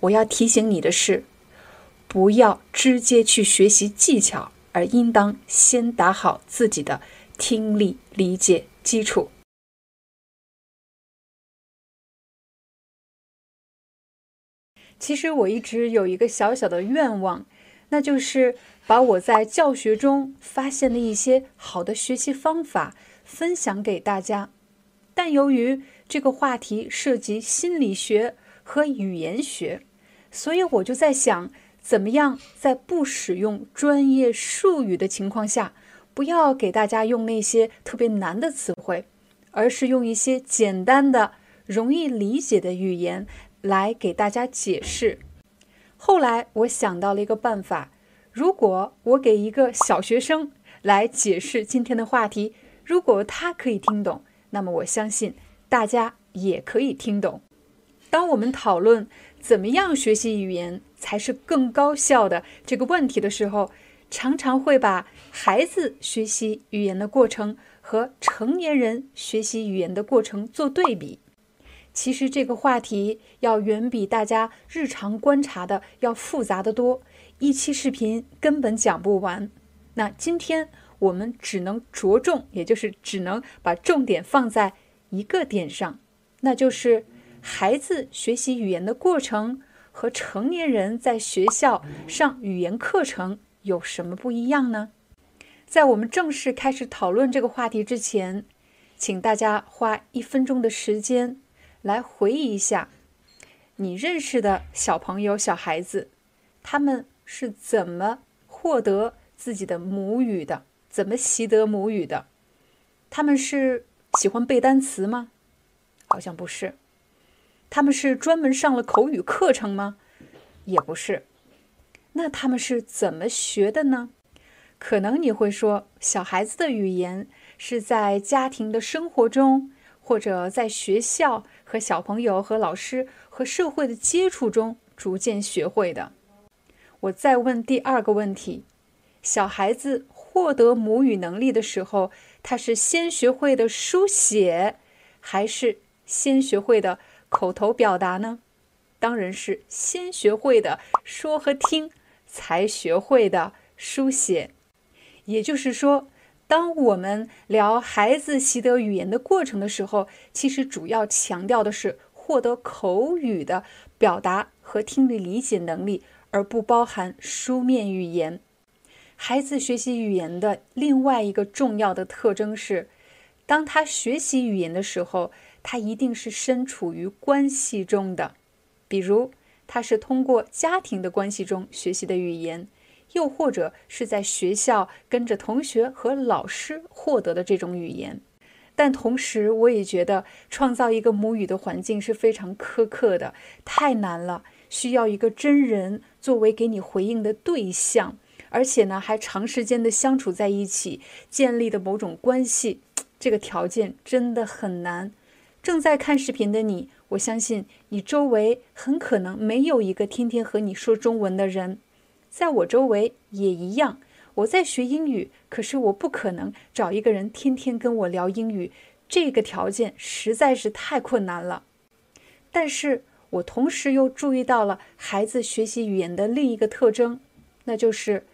我要提醒你的是，不要直接去学习技巧，而应当先打好自己的听力理解基础。其实我一直有一个小小的愿望，那就是把我在教学中发现的一些好的学习方法分享给大家。但由于这个话题涉及心理学和语言学，所以我就在想，怎么样在不使用专业术语的情况下，不要给大家用那些特别难的词汇，而是用一些简单的、容易理解的语言。来给大家解释。后来我想到了一个办法：如果我给一个小学生来解释今天的话题，如果他可以听懂，那么我相信大家也可以听懂。当我们讨论怎么样学习语言才是更高效的这个问题的时候，常常会把孩子学习语言的过程和成年人学习语言的过程做对比。其实这个话题要远比大家日常观察的要复杂的多，一期视频根本讲不完。那今天我们只能着重，也就是只能把重点放在一个点上，那就是孩子学习语言的过程和成年人在学校上语言课程有什么不一样呢？在我们正式开始讨论这个话题之前，请大家花一分钟的时间。来回忆一下，你认识的小朋友、小孩子，他们是怎么获得自己的母语的？怎么习得母语的？他们是喜欢背单词吗？好像不是。他们是专门上了口语课程吗？也不是。那他们是怎么学的呢？可能你会说，小孩子的语言是在家庭的生活中。或者在学校和小朋友、和老师、和社会的接触中逐渐学会的。我再问第二个问题：小孩子获得母语能力的时候，他是先学会的书写，还是先学会的口头表达呢？当然是先学会的说和听，才学会的书写。也就是说。当我们聊孩子习得语言的过程的时候，其实主要强调的是获得口语的表达和听力理解能力，而不包含书面语言。孩子学习语言的另外一个重要的特征是，当他学习语言的时候，他一定是身处于关系中的，比如他是通过家庭的关系中学习的语言。又或者是在学校跟着同学和老师获得的这种语言，但同时我也觉得创造一个母语的环境是非常苛刻的，太难了，需要一个真人作为给你回应的对象，而且呢还长时间的相处在一起，建立的某种关系，这个条件真的很难。正在看视频的你，我相信你周围很可能没有一个天天和你说中文的人。在我周围也一样，我在学英语，可是我不可能找一个人天天跟我聊英语，这个条件实在是太困难了。但是我同时又注意到了孩子学习语言的另一个特征，那就是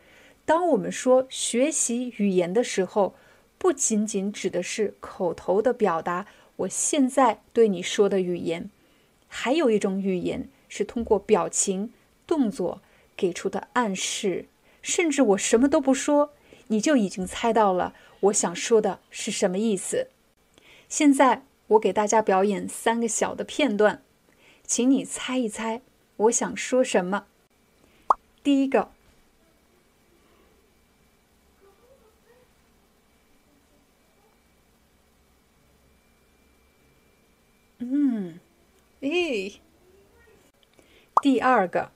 当我们说学习语言的时候，不仅仅指的是口头的表达，我现在对你说的语言，还有一种语言是通过表情、动作。给出的暗示，甚至我什么都不说，你就已经猜到了我想说的是什么意思。现在我给大家表演三个小的片段，请你猜一猜我想说什么。第一个，嗯，咦？第二个。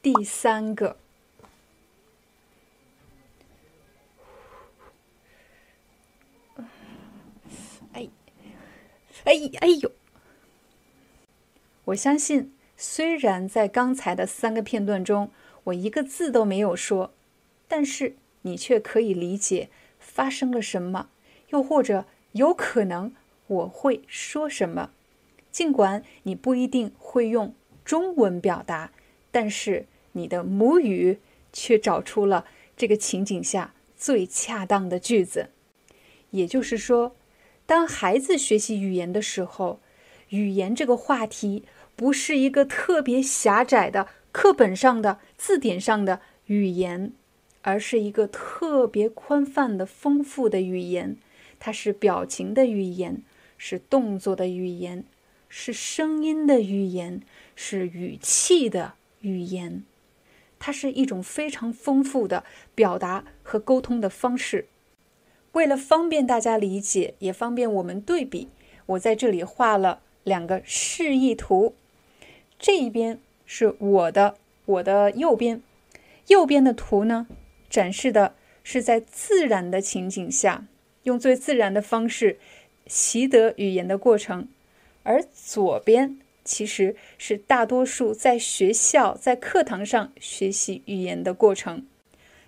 第三个。哎哎哎呦。我相信。虽然在刚才的三个片段中，我一个字都没有说，但是你却可以理解发生了什么，又或者有可能我会说什么。尽管你不一定会用中文表达，但是你的母语却找出了这个情景下最恰当的句子。也就是说，当孩子学习语言的时候，语言这个话题不是一个特别狭窄的课本上的字典上的语言，而是一个特别宽泛的丰富的语言。它是表情的语言，是动作的语言。是声音的语言，是语气的语言，它是一种非常丰富的表达和沟通的方式。为了方便大家理解，也方便我们对比，我在这里画了两个示意图。这一边是我的，我的右边，右边的图呢，展示的是在自然的情景下，用最自然的方式习得语言的过程。而左边其实是大多数在学校在课堂上学习语言的过程。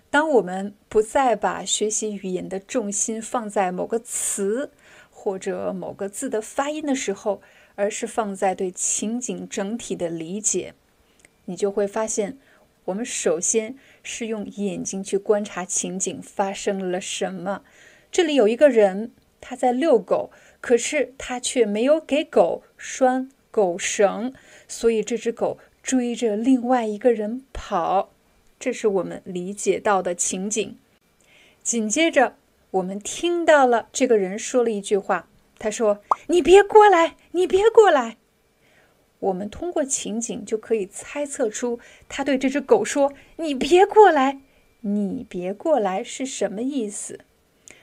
当我们不再把学习语言的重心放在某个词或者某个字的发音的时候，而是放在对情景整体的理解，你就会发现，我们首先是用眼睛去观察情景发生了什么。这里有一个人，他在遛狗。可是他却没有给狗拴狗绳，所以这只狗追着另外一个人跑。这是我们理解到的情景。紧接着，我们听到了这个人说了一句话，他说：“你别过来，你别过来。”我们通过情景就可以猜测出，他对这只狗说：“你别过来，你别过来”是什么意思？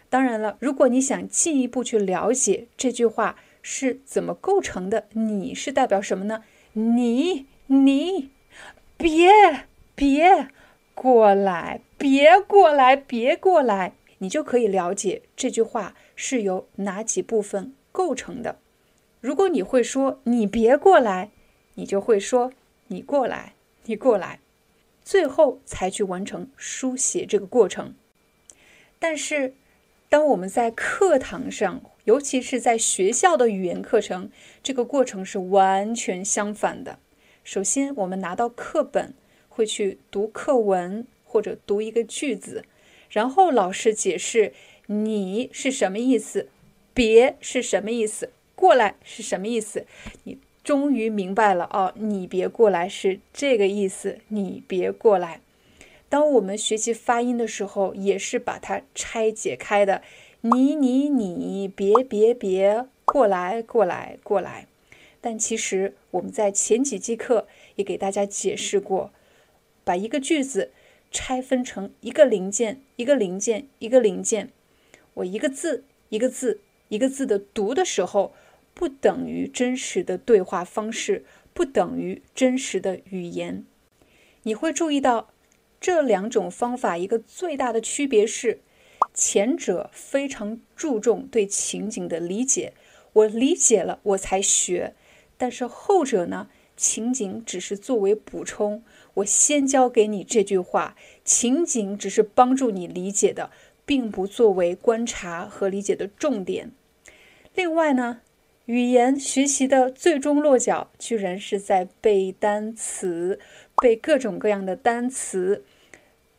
当然了，如果你想进一步去了解这句话是怎么构成的，你是代表什么呢？你你别别过来，别过来，别过来，你就可以了解这句话是由哪几部分构成的。如果你会说你别过来，你就会说你过来，你过来，最后才去完成书写这个过程。但是。当我们在课堂上，尤其是在学校的语言课程，这个过程是完全相反的。首先，我们拿到课本，会去读课文或者读一个句子，然后老师解释“你”是什么意思，“别”是什么意思，“过来”是什么意思。你终于明白了哦，“你别过来”是这个意思，“你别过来”。当我们学习发音的时候，也是把它拆解开的。你你你，别别别，过来过来过来。但其实我们在前几节课也给大家解释过，把一个句子拆分成一个零件一个零件一个零件，我一个字一个字一个字的读的时候，不等于真实的对话方式，不等于真实的语言。你会注意到。这两种方法一个最大的区别是，前者非常注重对情景的理解，我理解了我才学；但是后者呢，情景只是作为补充，我先教给你这句话，情景只是帮助你理解的，并不作为观察和理解的重点。另外呢，语言学习的最终落脚居然是在背单词。背各种各样的单词，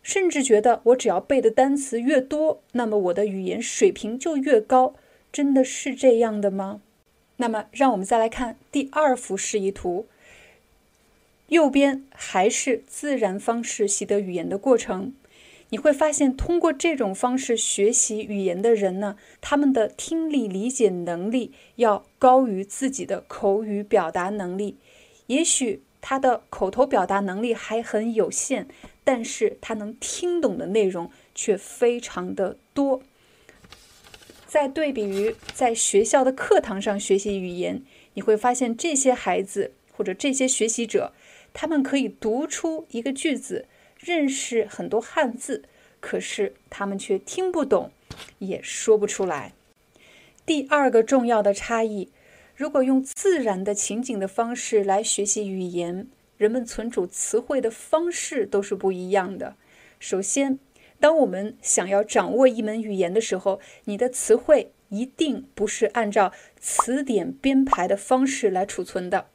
甚至觉得我只要背的单词越多，那么我的语言水平就越高。真的是这样的吗？那么，让我们再来看第二幅示意图。右边还是自然方式习得语言的过程。你会发现，通过这种方式学习语言的人呢，他们的听力理解能力要高于自己的口语表达能力。也许。他的口头表达能力还很有限，但是他能听懂的内容却非常的多。在对比于在学校的课堂上学习语言，你会发现这些孩子或者这些学习者，他们可以读出一个句子，认识很多汉字，可是他们却听不懂，也说不出来。第二个重要的差异，如果用自然的情景的方式来学习语言，人们存储词汇的方式都是不一样的。首先，当我们想要掌握一门语言的时候，你的词汇一定不是按照词典编排的方式来储存的。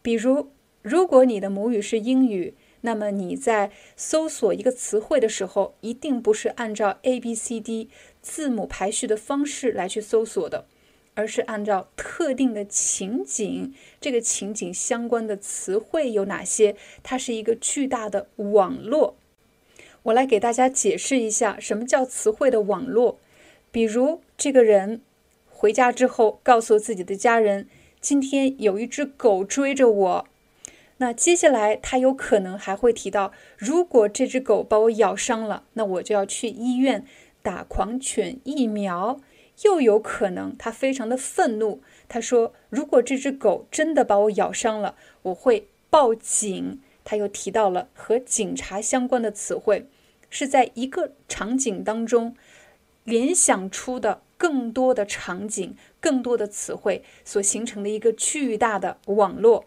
比如，如果你的母语是英语，那么你在搜索一个词汇的时候，一定不是按照 A、B、C、D。字母排序的方式来去搜索的，而是按照特定的情景，这个情景相关的词汇有哪些？它是一个巨大的网络。我来给大家解释一下什么叫词汇的网络。比如，这个人回家之后告诉自己的家人，今天有一只狗追着我。那接下来他有可能还会提到，如果这只狗把我咬伤了，那我就要去医院。打狂犬疫苗，又有可能他非常的愤怒。他说：“如果这只狗真的把我咬伤了，我会报警。”他又提到了和警察相关的词汇，是在一个场景当中联想出的更多的场景、更多的词汇所形成的一个巨大的网络。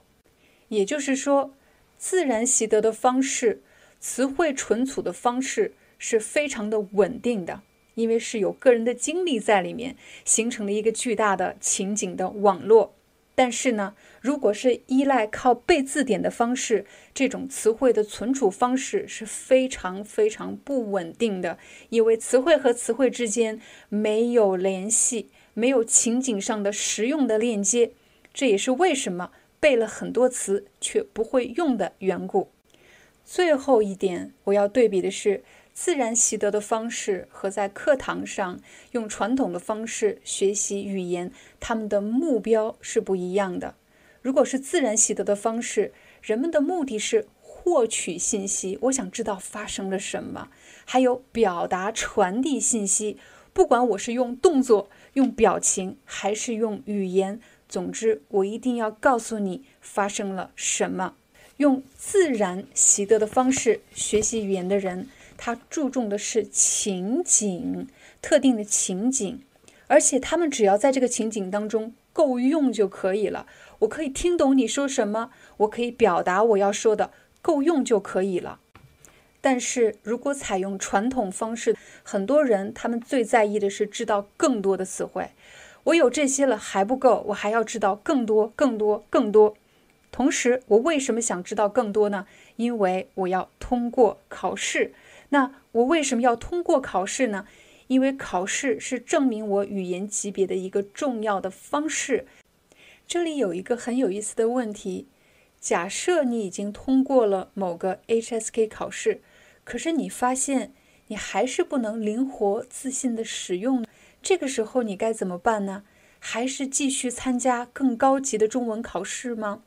也就是说，自然习得的方式、词汇存储的方式是非常的稳定的。因为是有个人的经历在里面，形成了一个巨大的情景的网络。但是呢，如果是依赖靠背字典的方式，这种词汇的存储方式是非常非常不稳定的，因为词汇和词汇之间没有联系，没有情景上的实用的链接。这也是为什么背了很多词却不会用的缘故。最后一点，我要对比的是。自然习得的方式和在课堂上用传统的方式学习语言，他们的目标是不一样的。如果是自然习得的方式，人们的目的是获取信息，我想知道发生了什么，还有表达、传递信息。不管我是用动作、用表情，还是用语言，总之我一定要告诉你发生了什么。用自然习得的方式学习语言的人。他注重的是情景，特定的情景，而且他们只要在这个情景当中够用就可以了。我可以听懂你说什么，我可以表达我要说的，够用就可以了。但是如果采用传统方式，很多人他们最在意的是知道更多的词汇。我有这些了还不够，我还要知道更多、更多、更多。同时，我为什么想知道更多呢？因为我要通过考试。那我为什么要通过考试呢？因为考试是证明我语言级别的一个重要的方式。这里有一个很有意思的问题：假设你已经通过了某个 HSK 考试，可是你发现你还是不能灵活自信的使用，这个时候你该怎么办呢？还是继续参加更高级的中文考试吗？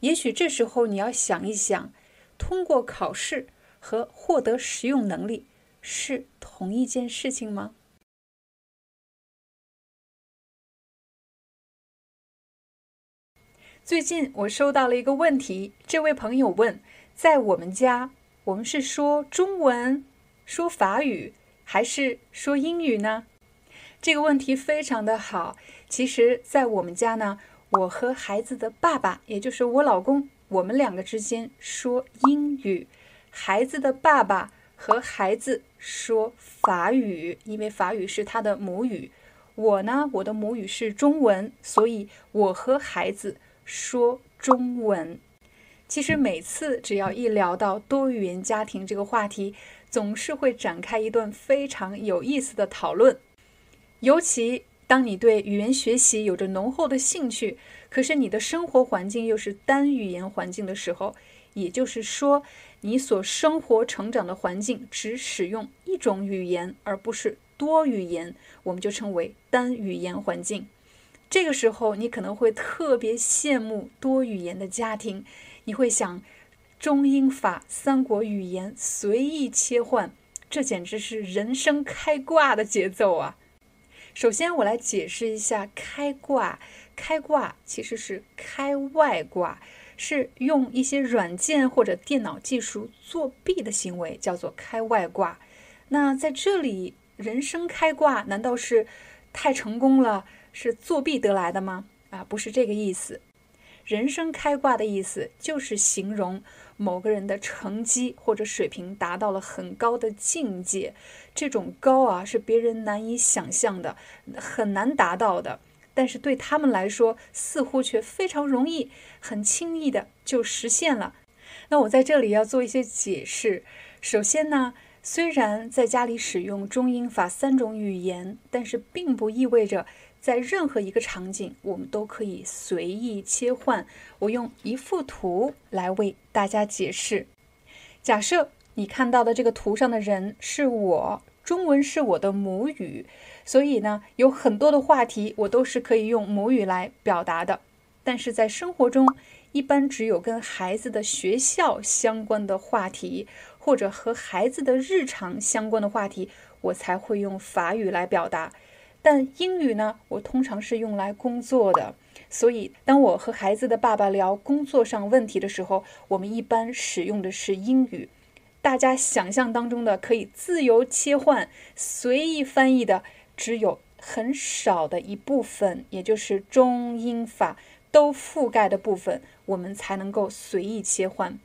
也许这时候你要想一想，通过考试。和获得实用能力是同一件事情吗？最近我收到了一个问题，这位朋友问：在我们家，我们是说中文、说法语还是说英语呢？这个问题非常的好。其实，在我们家呢，我和孩子的爸爸，也就是我老公，我们两个之间说英语。孩子的爸爸和孩子说法语，因为法语是他的母语。我呢，我的母语是中文，所以我和孩子说中文。其实每次只要一聊到多语言家庭这个话题，总是会展开一段非常有意思的讨论。尤其当你对语言学习有着浓厚的兴趣，可是你的生活环境又是单语言环境的时候。也就是说，你所生活成长的环境只使用一种语言，而不是多语言，我们就称为单语言环境。这个时候，你可能会特别羡慕多语言的家庭，你会想，中英法三国语言随意切换，这简直是人生开挂的节奏啊！首先，我来解释一下开挂。开挂其实是开外挂。是用一些软件或者电脑技术作弊的行为，叫做开外挂。那在这里，人生开挂难道是太成功了，是作弊得来的吗？啊，不是这个意思。人生开挂的意思就是形容某个人的成绩或者水平达到了很高的境界，这种高啊是别人难以想象的，很难达到的。但是对他们来说，似乎却非常容易，很轻易的就实现了。那我在这里要做一些解释。首先呢，虽然在家里使用中英法三种语言，但是并不意味着在任何一个场景我们都可以随意切换。我用一幅图来为大家解释。假设你看到的这个图上的人是我，中文是我的母语。所以呢，有很多的话题我都是可以用母语来表达的，但是在生活中，一般只有跟孩子的学校相关的话题，或者和孩子的日常相关的话题，我才会用法语来表达。但英语呢，我通常是用来工作的，所以当我和孩子的爸爸聊工作上问题的时候，我们一般使用的是英语。大家想象当中的可以自由切换、随意翻译的。只有很少的一部分，也就是中英法都覆盖的部分，我们才能够随意切换。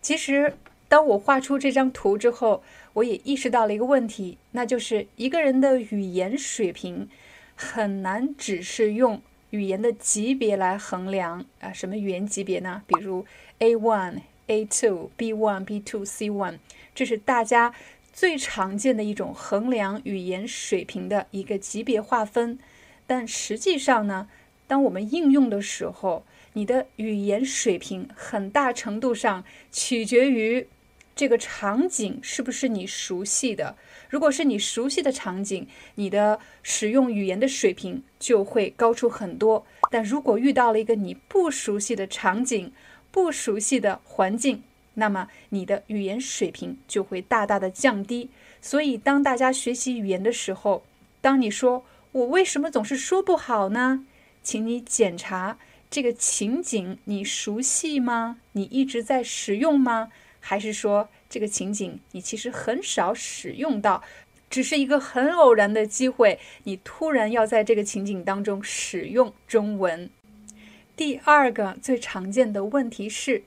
其实，当我画出这张图之后，我也意识到了一个问题，那就是一个人的语言水平很难只是用语言的级别来衡量啊。什么语言级别呢？比如 A1、A2、B1、B2、C1，这是大家。最常见的一种衡量语言水平的一个级别划分，但实际上呢，当我们应用的时候，你的语言水平很大程度上取决于这个场景是不是你熟悉的。如果是你熟悉的场景，你的使用语言的水平就会高出很多。但如果遇到了一个你不熟悉的场景、不熟悉的环境，那么你的语言水平就会大大的降低。所以，当大家学习语言的时候，当你说“我为什么总是说不好呢？”请你检查这个情景你熟悉吗？你一直在使用吗？还是说这个情景你其实很少使用到，只是一个很偶然的机会，你突然要在这个情景当中使用中文？第二个最常见的问题是。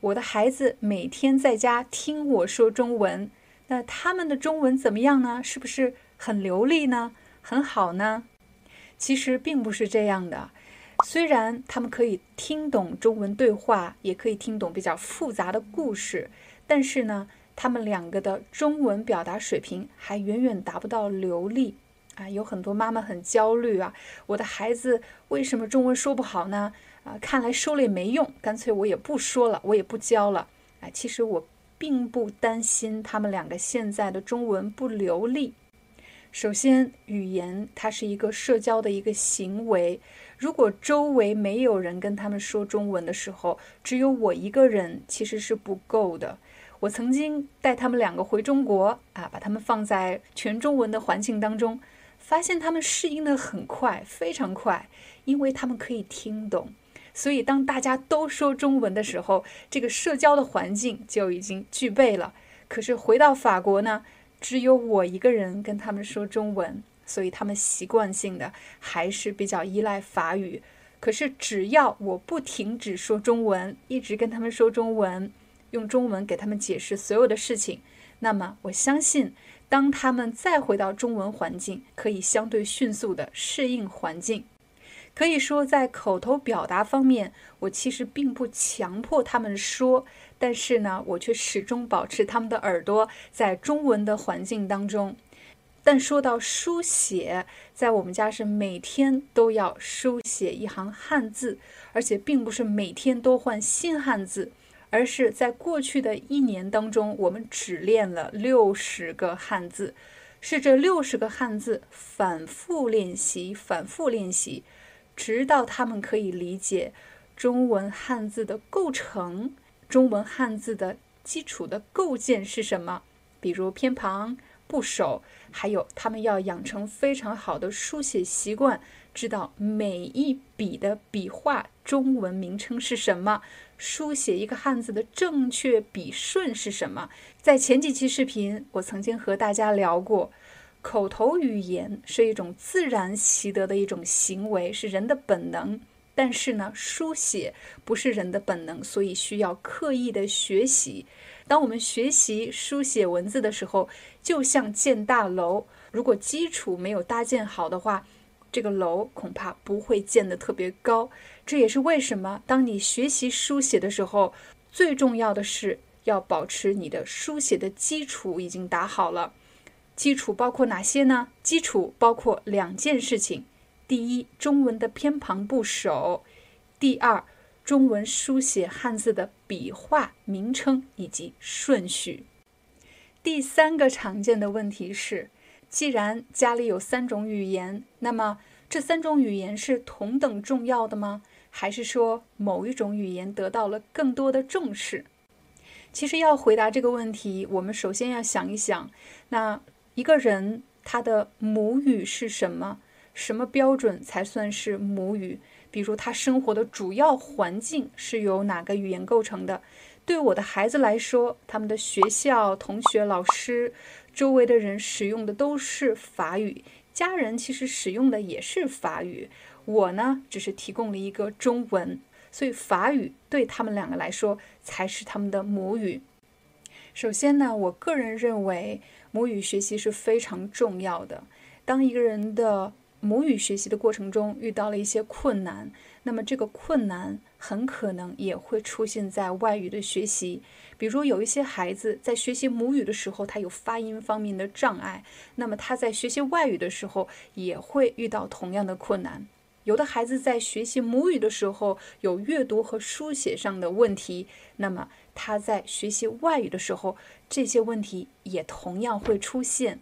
我的孩子每天在家听我说中文，那他们的中文怎么样呢？是不是很流利呢？很好呢？其实并不是这样的。虽然他们可以听懂中文对话，也可以听懂比较复杂的故事，但是呢，他们两个的中文表达水平还远远达不到流利啊。有很多妈妈很焦虑啊，我的孩子为什么中文说不好呢？啊，看来说了也没用，干脆我也不说了，我也不教了。哎，其实我并不担心他们两个现在的中文不流利。首先，语言它是一个社交的一个行为，如果周围没有人跟他们说中文的时候，只有我一个人其实是不够的。我曾经带他们两个回中国啊，把他们放在全中文的环境当中，发现他们适应的很快，非常快，因为他们可以听懂。所以，当大家都说中文的时候，这个社交的环境就已经具备了。可是回到法国呢，只有我一个人跟他们说中文，所以他们习惯性的还是比较依赖法语。可是只要我不停止说中文，一直跟他们说中文，用中文给他们解释所有的事情，那么我相信，当他们再回到中文环境，可以相对迅速的适应环境。可以说，在口头表达方面，我其实并不强迫他们说，但是呢，我却始终保持他们的耳朵在中文的环境当中。但说到书写，在我们家是每天都要书写一行汉字，而且并不是每天都换新汉字，而是在过去的一年当中，我们只练了六十个汉字，是这六十个汉字反复练习，反复练习。直到他们可以理解中文汉字的构成，中文汉字的基础的构建是什么？比如偏旁、部首，还有他们要养成非常好的书写习惯，知道每一笔的笔画中文名称是什么，书写一个汉字的正确笔顺是什么？在前几期视频，我曾经和大家聊过，口头语言是一种自然习得的一种行为，是人的本能。但是呢，书写不是人的本能，所以需要刻意的学习。当我们学习书写文字的时候，就像建大楼，如果基础没有搭建好的话，这个楼恐怕不会建得特别高。这也是为什么，当你学习书写的时候，最重要的是要保持你的书写的基础已经打好了。基础包括哪些呢？基础包括两件事情。第一，中文的偏旁部首；第二，中文书写汉字的笔画、名称以及顺序。第三个常见的问题是，既然家里有三种语言，那么这三种语言是同等重要的吗？还是说某一种语言得到了更多的重视？其实要回答这个问题，我们首先要想一想，那一个人他的母语是什么？什么标准才算是母语？比如他生活的主要环境是由哪个语言构成的？对我的孩子来说，他们的学校、同学、老师、周围的人使用的都是法语，家人其实使用的也是法语。我呢，只是提供了一个中文，所以法语对他们两个来说才是他们的母语。首先呢，我个人认为母语学习是非常重要的。当一个人的母语学习的过程中遇到了一些困难，那么这个困难很可能也会出现在外语的学习。比如有一些孩子在学习母语的时候，他有发音方面的障碍，那么他在学习外语的时候也会遇到同样的困难。有的孩子在学习母语的时候有阅读和书写上的问题，那么他在学习外语的时候，这些问题也同样会出现。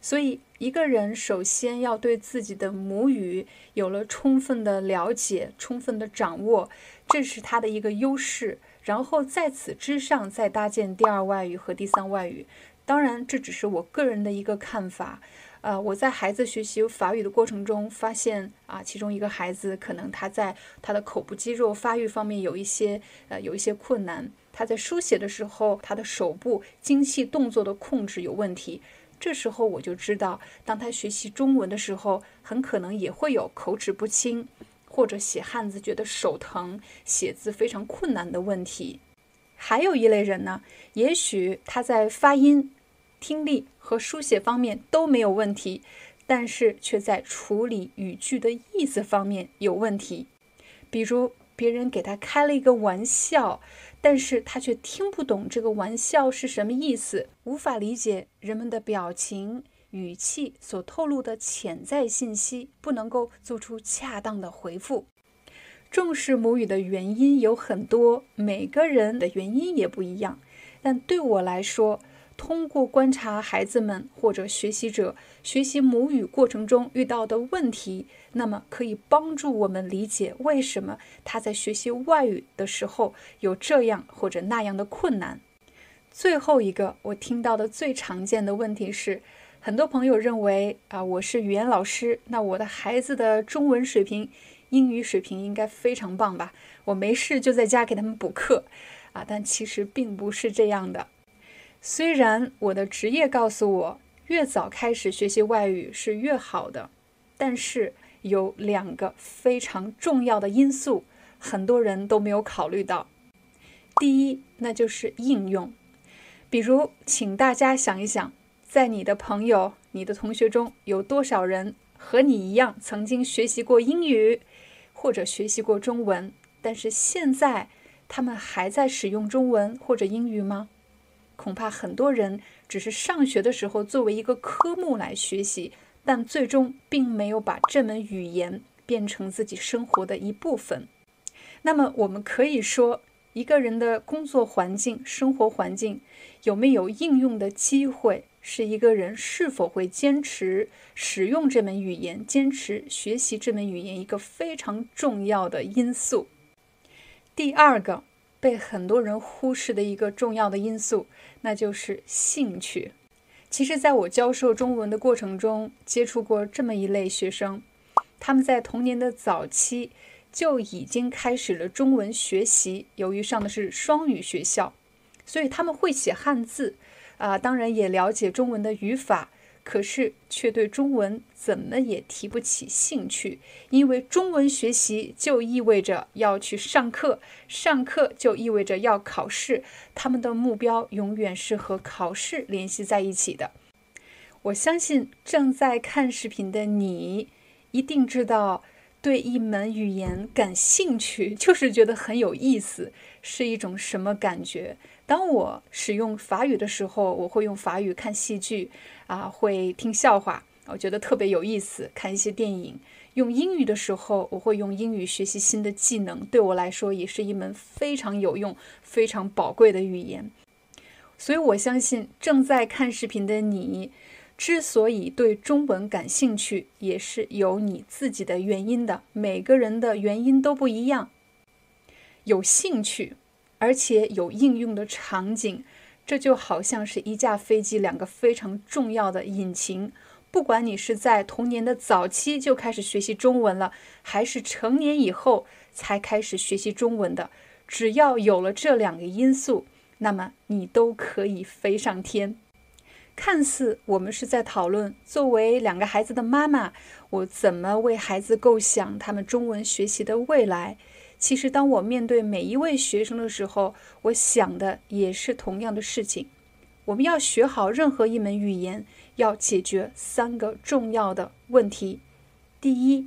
所以，一个人首先要对自己的母语有了充分的了解、充分的掌握，这是他的一个优势。然后在此之上再搭建第二外语和第三外语。当然，这只是我个人的一个看法。呃，我在孩子学习法语的过程中发现，啊，其中一个孩子可能他在他的口部肌肉发育方面有一些呃有一些困难，他在书写的时候，他的手部精细动作的控制有问题。这时候我就知道，当他学习中文的时候，很可能也会有口齿不清，或者写汉字觉得手疼、写字非常困难的问题。还有一类人呢，也许他在发音、听力和书写方面都没有问题，但是却在处理语句的意思方面有问题，比如别人给他开了一个玩笑。但是他却听不懂这个玩笑是什么意思，无法理解人们的表情、语气所透露的潜在信息，不能够做出恰当的回复。重视母语的原因有很多，每个人的原因也不一样。但对我来说，通过观察孩子们或者学习者学习母语过程中遇到的问题，那么可以帮助我们理解为什么他在学习外语的时候有这样或者那样的困难。最后一个我听到的最常见的问题是，很多朋友认为啊，我是语言老师，那我的孩子的中文水平、英语水平应该非常棒吧？我没事就在家给他们补课啊，但其实并不是这样的。虽然我的职业告诉我，越早开始学习外语是越好的，但是有两个非常重要的因素，很多人都没有考虑到。第一，那就是应用。比如，请大家想一想，在你的朋友、你的同学中有多少人和你一样曾经学习过英语，或者学习过中文，但是现在他们还在使用中文或者英语吗？恐怕很多人只是上学的时候作为一个科目来学习，但最终并没有把这门语言变成自己生活的一部分。那么，我们可以说，一个人的工作环境、生活环境有没有应用的机会，是一个人是否会坚持使用这门语言、坚持学习这门语言一个非常重要的因素。第二个。被很多人忽视的一个重要的因素，那就是兴趣。其实，在我教授中文的过程中，接触过这么一类学生，他们在童年的早期就已经开始了中文学习。由于上的是双语学校，所以他们会写汉字，啊，当然也了解中文的语法。可是却对中文怎么也提不起兴趣，因为中文学习就意味着要去上课，上课就意味着要考试，他们的目标永远是和考试联系在一起的。我相信正在看视频的你，一定知道，对一门语言感兴趣，就是觉得很有意思，是一种什么感觉？当我使用法语的时候，我会用法语看戏剧，啊，会听笑话，我觉得特别有意思。看一些电影，用英语的时候，我会用英语学习新的技能，对我来说也是一门非常有用、非常宝贵的语言。所以我相信正在看视频的你，之所以对中文感兴趣，也是有你自己的原因的。每个人的原因都不一样，有兴趣。而且有应用的场景，这就好像是一架飞机两个非常重要的引擎。不管你是在童年的早期就开始学习中文了，还是成年以后才开始学习中文的，只要有了这两个因素，那么你都可以飞上天。看似我们是在讨论，作为两个孩子的妈妈，我怎么为孩子构想他们中文学习的未来。其实，当我面对每一位学生的时候，我想的也是同样的事情。我们要学好任何一门语言，要解决三个重要的问题：第一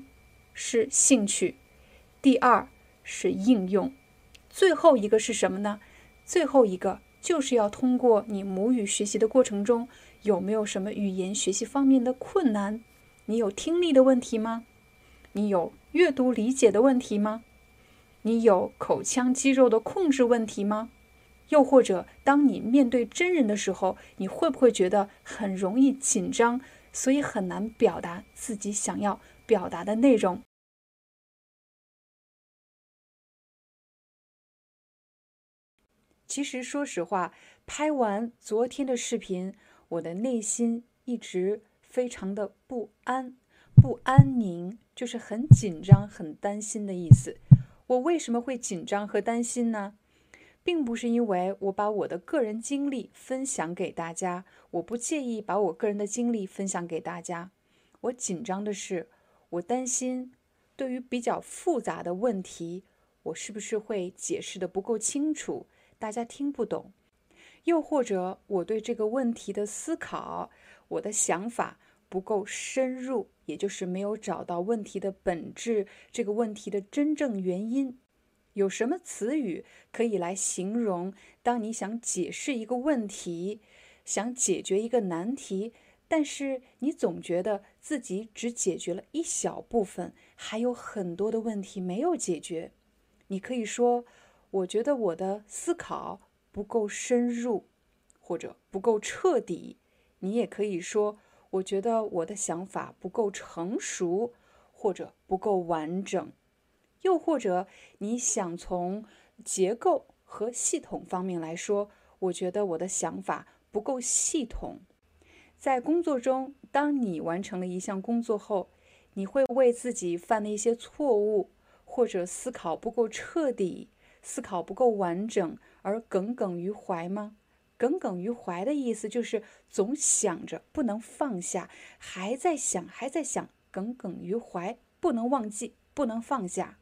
是兴趣，第二是应用，最后一个是什么呢？最后一个就是要通过你母语学习的过程中，有没有什么语言学习方面的困难？你有听力的问题吗？你有阅读理解的问题吗？你有口腔肌肉的控制问题吗？又或者，当你面对真人的时候，你会不会觉得很容易紧张，所以很难表达自己想要表达的内容？其实，说实话，拍完昨天的视频，我的内心一直非常的不安、不安宁，就是很紧张、很担心的意思。我为什么会紧张和担心呢？并不是因为我把我的个人经历分享给大家，我不介意把我个人的经历分享给大家。我紧张的是，我担心对于比较复杂的问题，我是不是会解释的不够清楚，大家听不懂？又或者我对这个问题的思考，我的想法。不够深入，也就是没有找到问题的本质，这个问题的真正原因。有什么词语可以来形容？当你想解释一个问题，想解决一个难题，但是你总觉得自己只解决了一小部分，还有很多的问题没有解决。你可以说：“我觉得我的思考不够深入，或者不够彻底。”你也可以说。我觉得我的想法不够成熟，或者不够完整，又或者你想从结构和系统方面来说，我觉得我的想法不够系统。在工作中，当你完成了一项工作后，你会为自己犯的一些错误，或者思考不够彻底、思考不够完整而耿耿于怀吗？耿耿于怀的意思就是总想着不能放下，还在想，还在想，耿耿于怀，不能忘记，不能放下。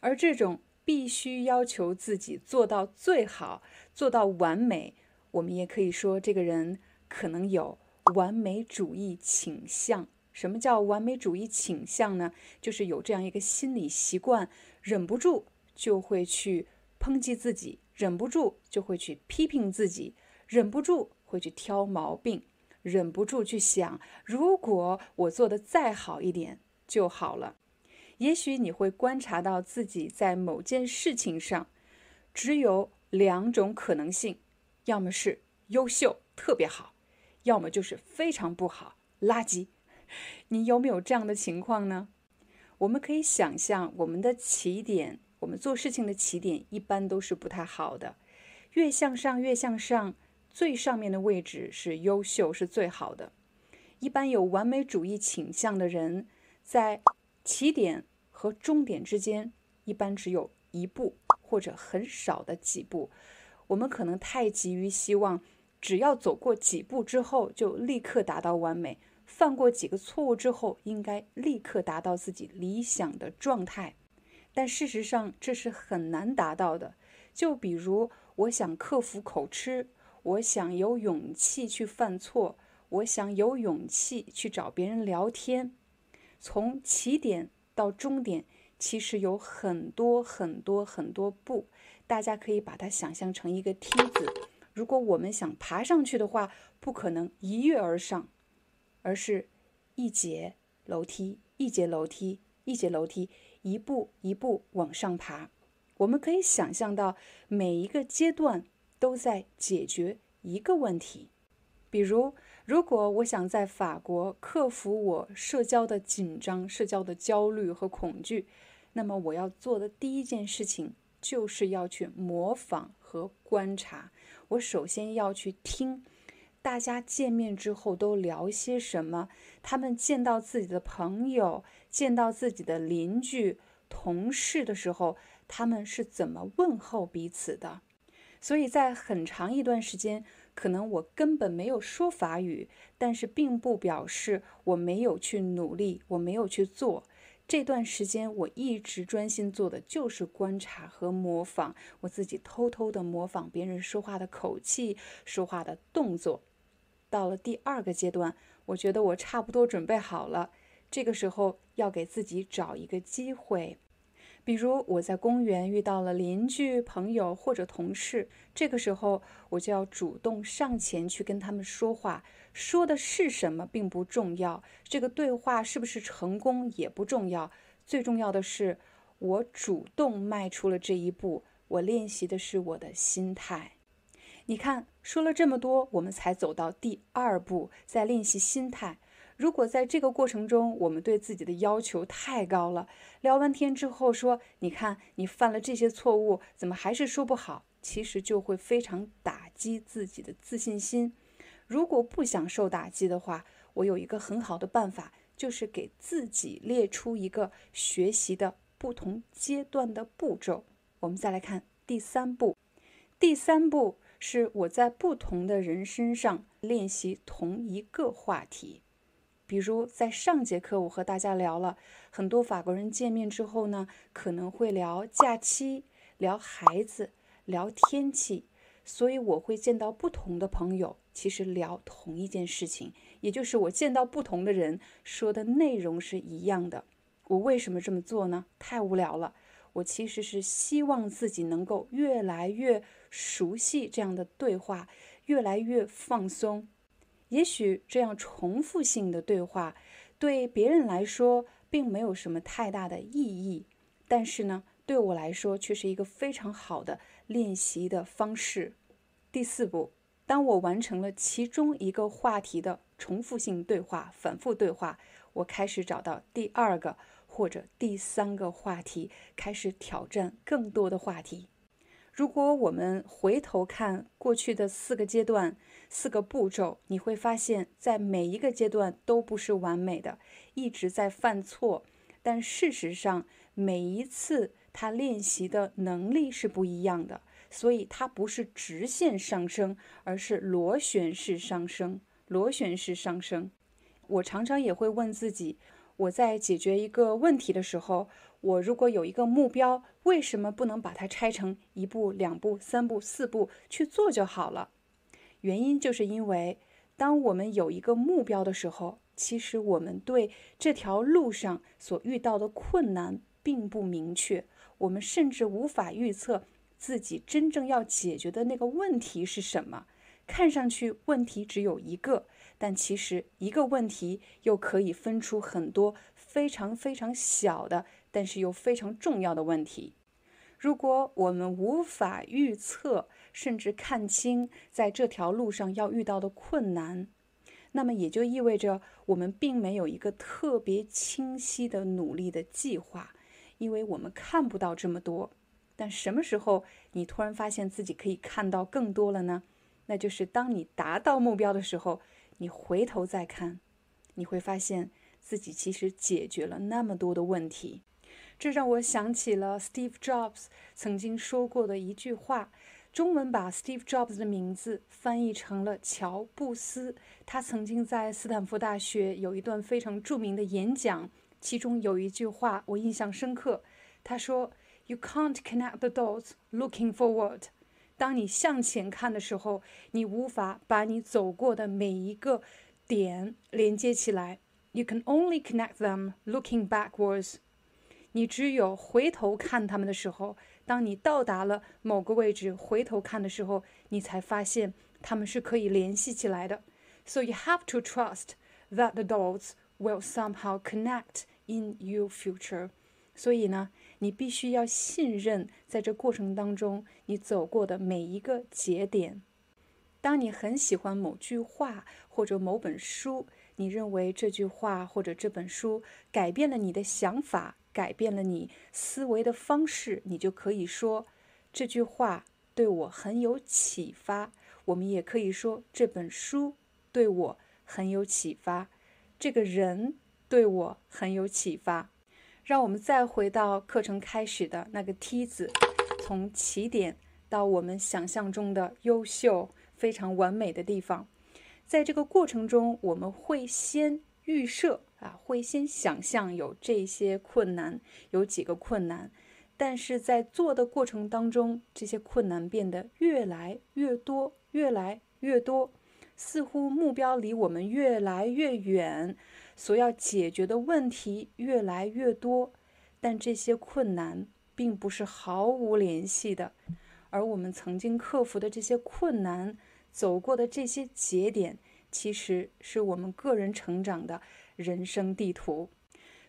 而这种必须要求自己做到最好，做到完美，我们也可以说这个人可能有完美主义倾向。什么叫完美主义倾向呢？就是有这样一个心理习惯，忍不住就会去抨击自己。忍不住就会去批评自己，忍不住会去挑毛病，忍不住去想，如果我做的再好一点就好了。也许你会观察到自己在某件事情上，只有两种可能性：要么是优秀特别好，要么就是非常不好垃圾。你有没有这样的情况呢？我们可以想象我们的起点。我们做事情的起点一般都是不太好的，越向上越向上，最上面的位置是优秀，是最好的。一般有完美主义倾向的人，在起点和终点之间一般只有一步或者很少的几步。我们可能太急于希望，只要走过几步之后就立刻达到完美，犯过几个错误之后应该立刻达到自己理想的状态。但事实上这是很难达到的。就比如，我想克服口吃，我想有勇气去犯错，我想有勇气去找别人聊天。从起点到终点，其实有很多很多很多步，大家可以把它想象成一个梯子。如果我们想爬上去的话，不可能一跃而上，而是一节楼梯一节楼梯一节楼梯，一步一步往上爬。我们可以想象到每一个阶段都在解决一个问题，比如。如果我想在法国克服我社交的紧张、社交的焦虑和恐惧，那么我要做的第一件事情就是要去模仿和观察。我首先要去听大家见面之后都聊些什么，他们见到自己的朋友、见到自己的邻居、同事的时候，他们是怎么问候彼此的。所以在很长一段时间。可能我根本没有说法语，但是并不表示我没有去努力，我没有去做。这段时间我一直专心做的就是观察和模仿，我自己偷偷的模仿别人说话的口气、说话的动作。到了第二个阶段，我觉得我差不多准备好了，这个时候要给自己找一个机会。比如我在公园遇到了邻居、朋友或者同事，这个时候我就要主动上前去跟他们说话。说的是什么并不重要，这个对话是不是成功也不重要。最重要的是，我主动迈出了这一步。我练习的是我的心态。你看，说了这么多，我们才走到第二步，在练习心态。如果在这个过程中，我们对自己的要求太高了，聊完天之后说：“你看，你犯了这些错误，怎么还是说不好？”其实就会非常打击自己的自信心。如果不想受打击的话，我有一个很好的办法，就是给自己列出一个学习的不同阶段的步骤。我们再来看第三步，第三步是我在不同的人身上练习同一个话题。比如在上节课，我和大家聊了很多法国人见面之后呢，可能会聊假期、聊孩子、聊天气，所以我会见到不同的朋友，其实聊同一件事情，也就是我见到不同的人说的内容是一样的。我为什么这么做呢？太无聊了。我其实是希望自己能够越来越熟悉这样的对话，越来越放松。也许这样重复性的对话对别人来说并没有什么太大的意义，但是呢，对我来说却是一个非常好的练习的方式。第四步，当我完成了其中一个话题的重复性对话、反复对话，我开始找到第二个或者第三个话题，开始挑战更多的话题。如果我们回头看过去的四个阶段、四个步骤，你会发现在每一个阶段都不是完美的，一直在犯错。但事实上，每一次他练习的能力是不一样的，所以它不是直线上升，而是螺旋式上升。螺旋式上升。我常常也会问自己。我在解决一个问题的时候，我如果有一个目标，为什么不能把它拆成一步、两步、三步、四步去做就好了？原因就是因为，当我们有一个目标的时候，其实我们对这条路上所遇到的困难并不明确，我们甚至无法预测自己真正要解决的那个问题是什么。看上去问题只有一个。但其实一个问题又可以分出很多非常非常小的，但是又非常重要的问题。如果我们无法预测甚至看清在这条路上要遇到的困难，那么也就意味着我们并没有一个特别清晰的努力的计划，因为我们看不到这么多。但什么时候你突然发现自己可以看到更多了呢？那就是当你达到目标的时候。你回头再看，你会发现自己其实解决了那么多的问题。这让我想起了 Steve Jobs 曾经说过的一句话。中文把 Steve Jobs 的名字翻译成了乔布斯。他曾经在斯坦福大学有一段非常著名的演讲，其中有一句话我印象深刻。他说：“You can't connect the dots looking forward。”当你向前看的时候，你无法把你走过的每一个点连接起来。You can only connect them looking backwards。你只有回头看他们的时候。当你到达了某个位置，回头看的时候，你才发现他们是可以联系起来的。So you have to trust that the dots will somehow connect in your future。所以呢，你必须要信任，在这过程当中你走过的每一个节点。当你很喜欢某句话或者某本书，你认为这句话或者这本书改变了你的想法。改变了你思维的方式，你就可以说这句话对我很有启发。我们也可以说这本书对我很有启发，这个人对我很有启发。让我们再回到课程开始的那个梯子，从起点到我们想象中的优秀、非常完美的地方。在这个过程中，我们会先预设。啊，会先想象有这些困难，有几个困难，但是在做的过程当中，这些困难变得越来越多，越来越多，似乎目标离我们越来越远，所要解决的问题越来越多，但这些困难并不是毫无联系的，而我们曾经克服的这些困难，走过的这些节点，其实是我们个人成长的。人生地图。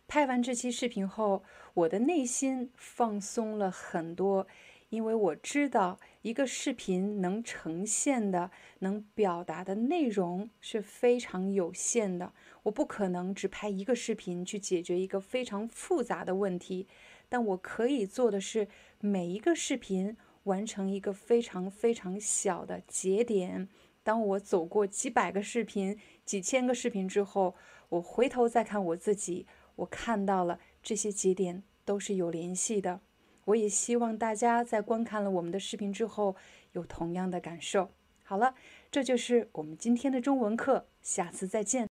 拍完这期视频后，我的内心放松了很多，因为我知道一个视频能呈现的、能表达的内容是非常有限的。我不可能只拍一个视频去解决一个非常复杂的问题，但我可以做的是每一个视频完成一个非常非常小的节点。当我走过几百个视频、几千个视频之后，我回头再看我自己，我看到了这些节点都是有联系的。我也希望大家在观看了我们的视频之后有同样的感受。好了，这就是我们今天的中文课，下次再见。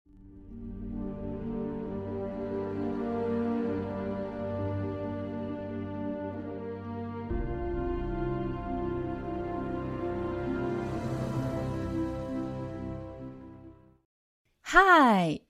Hi。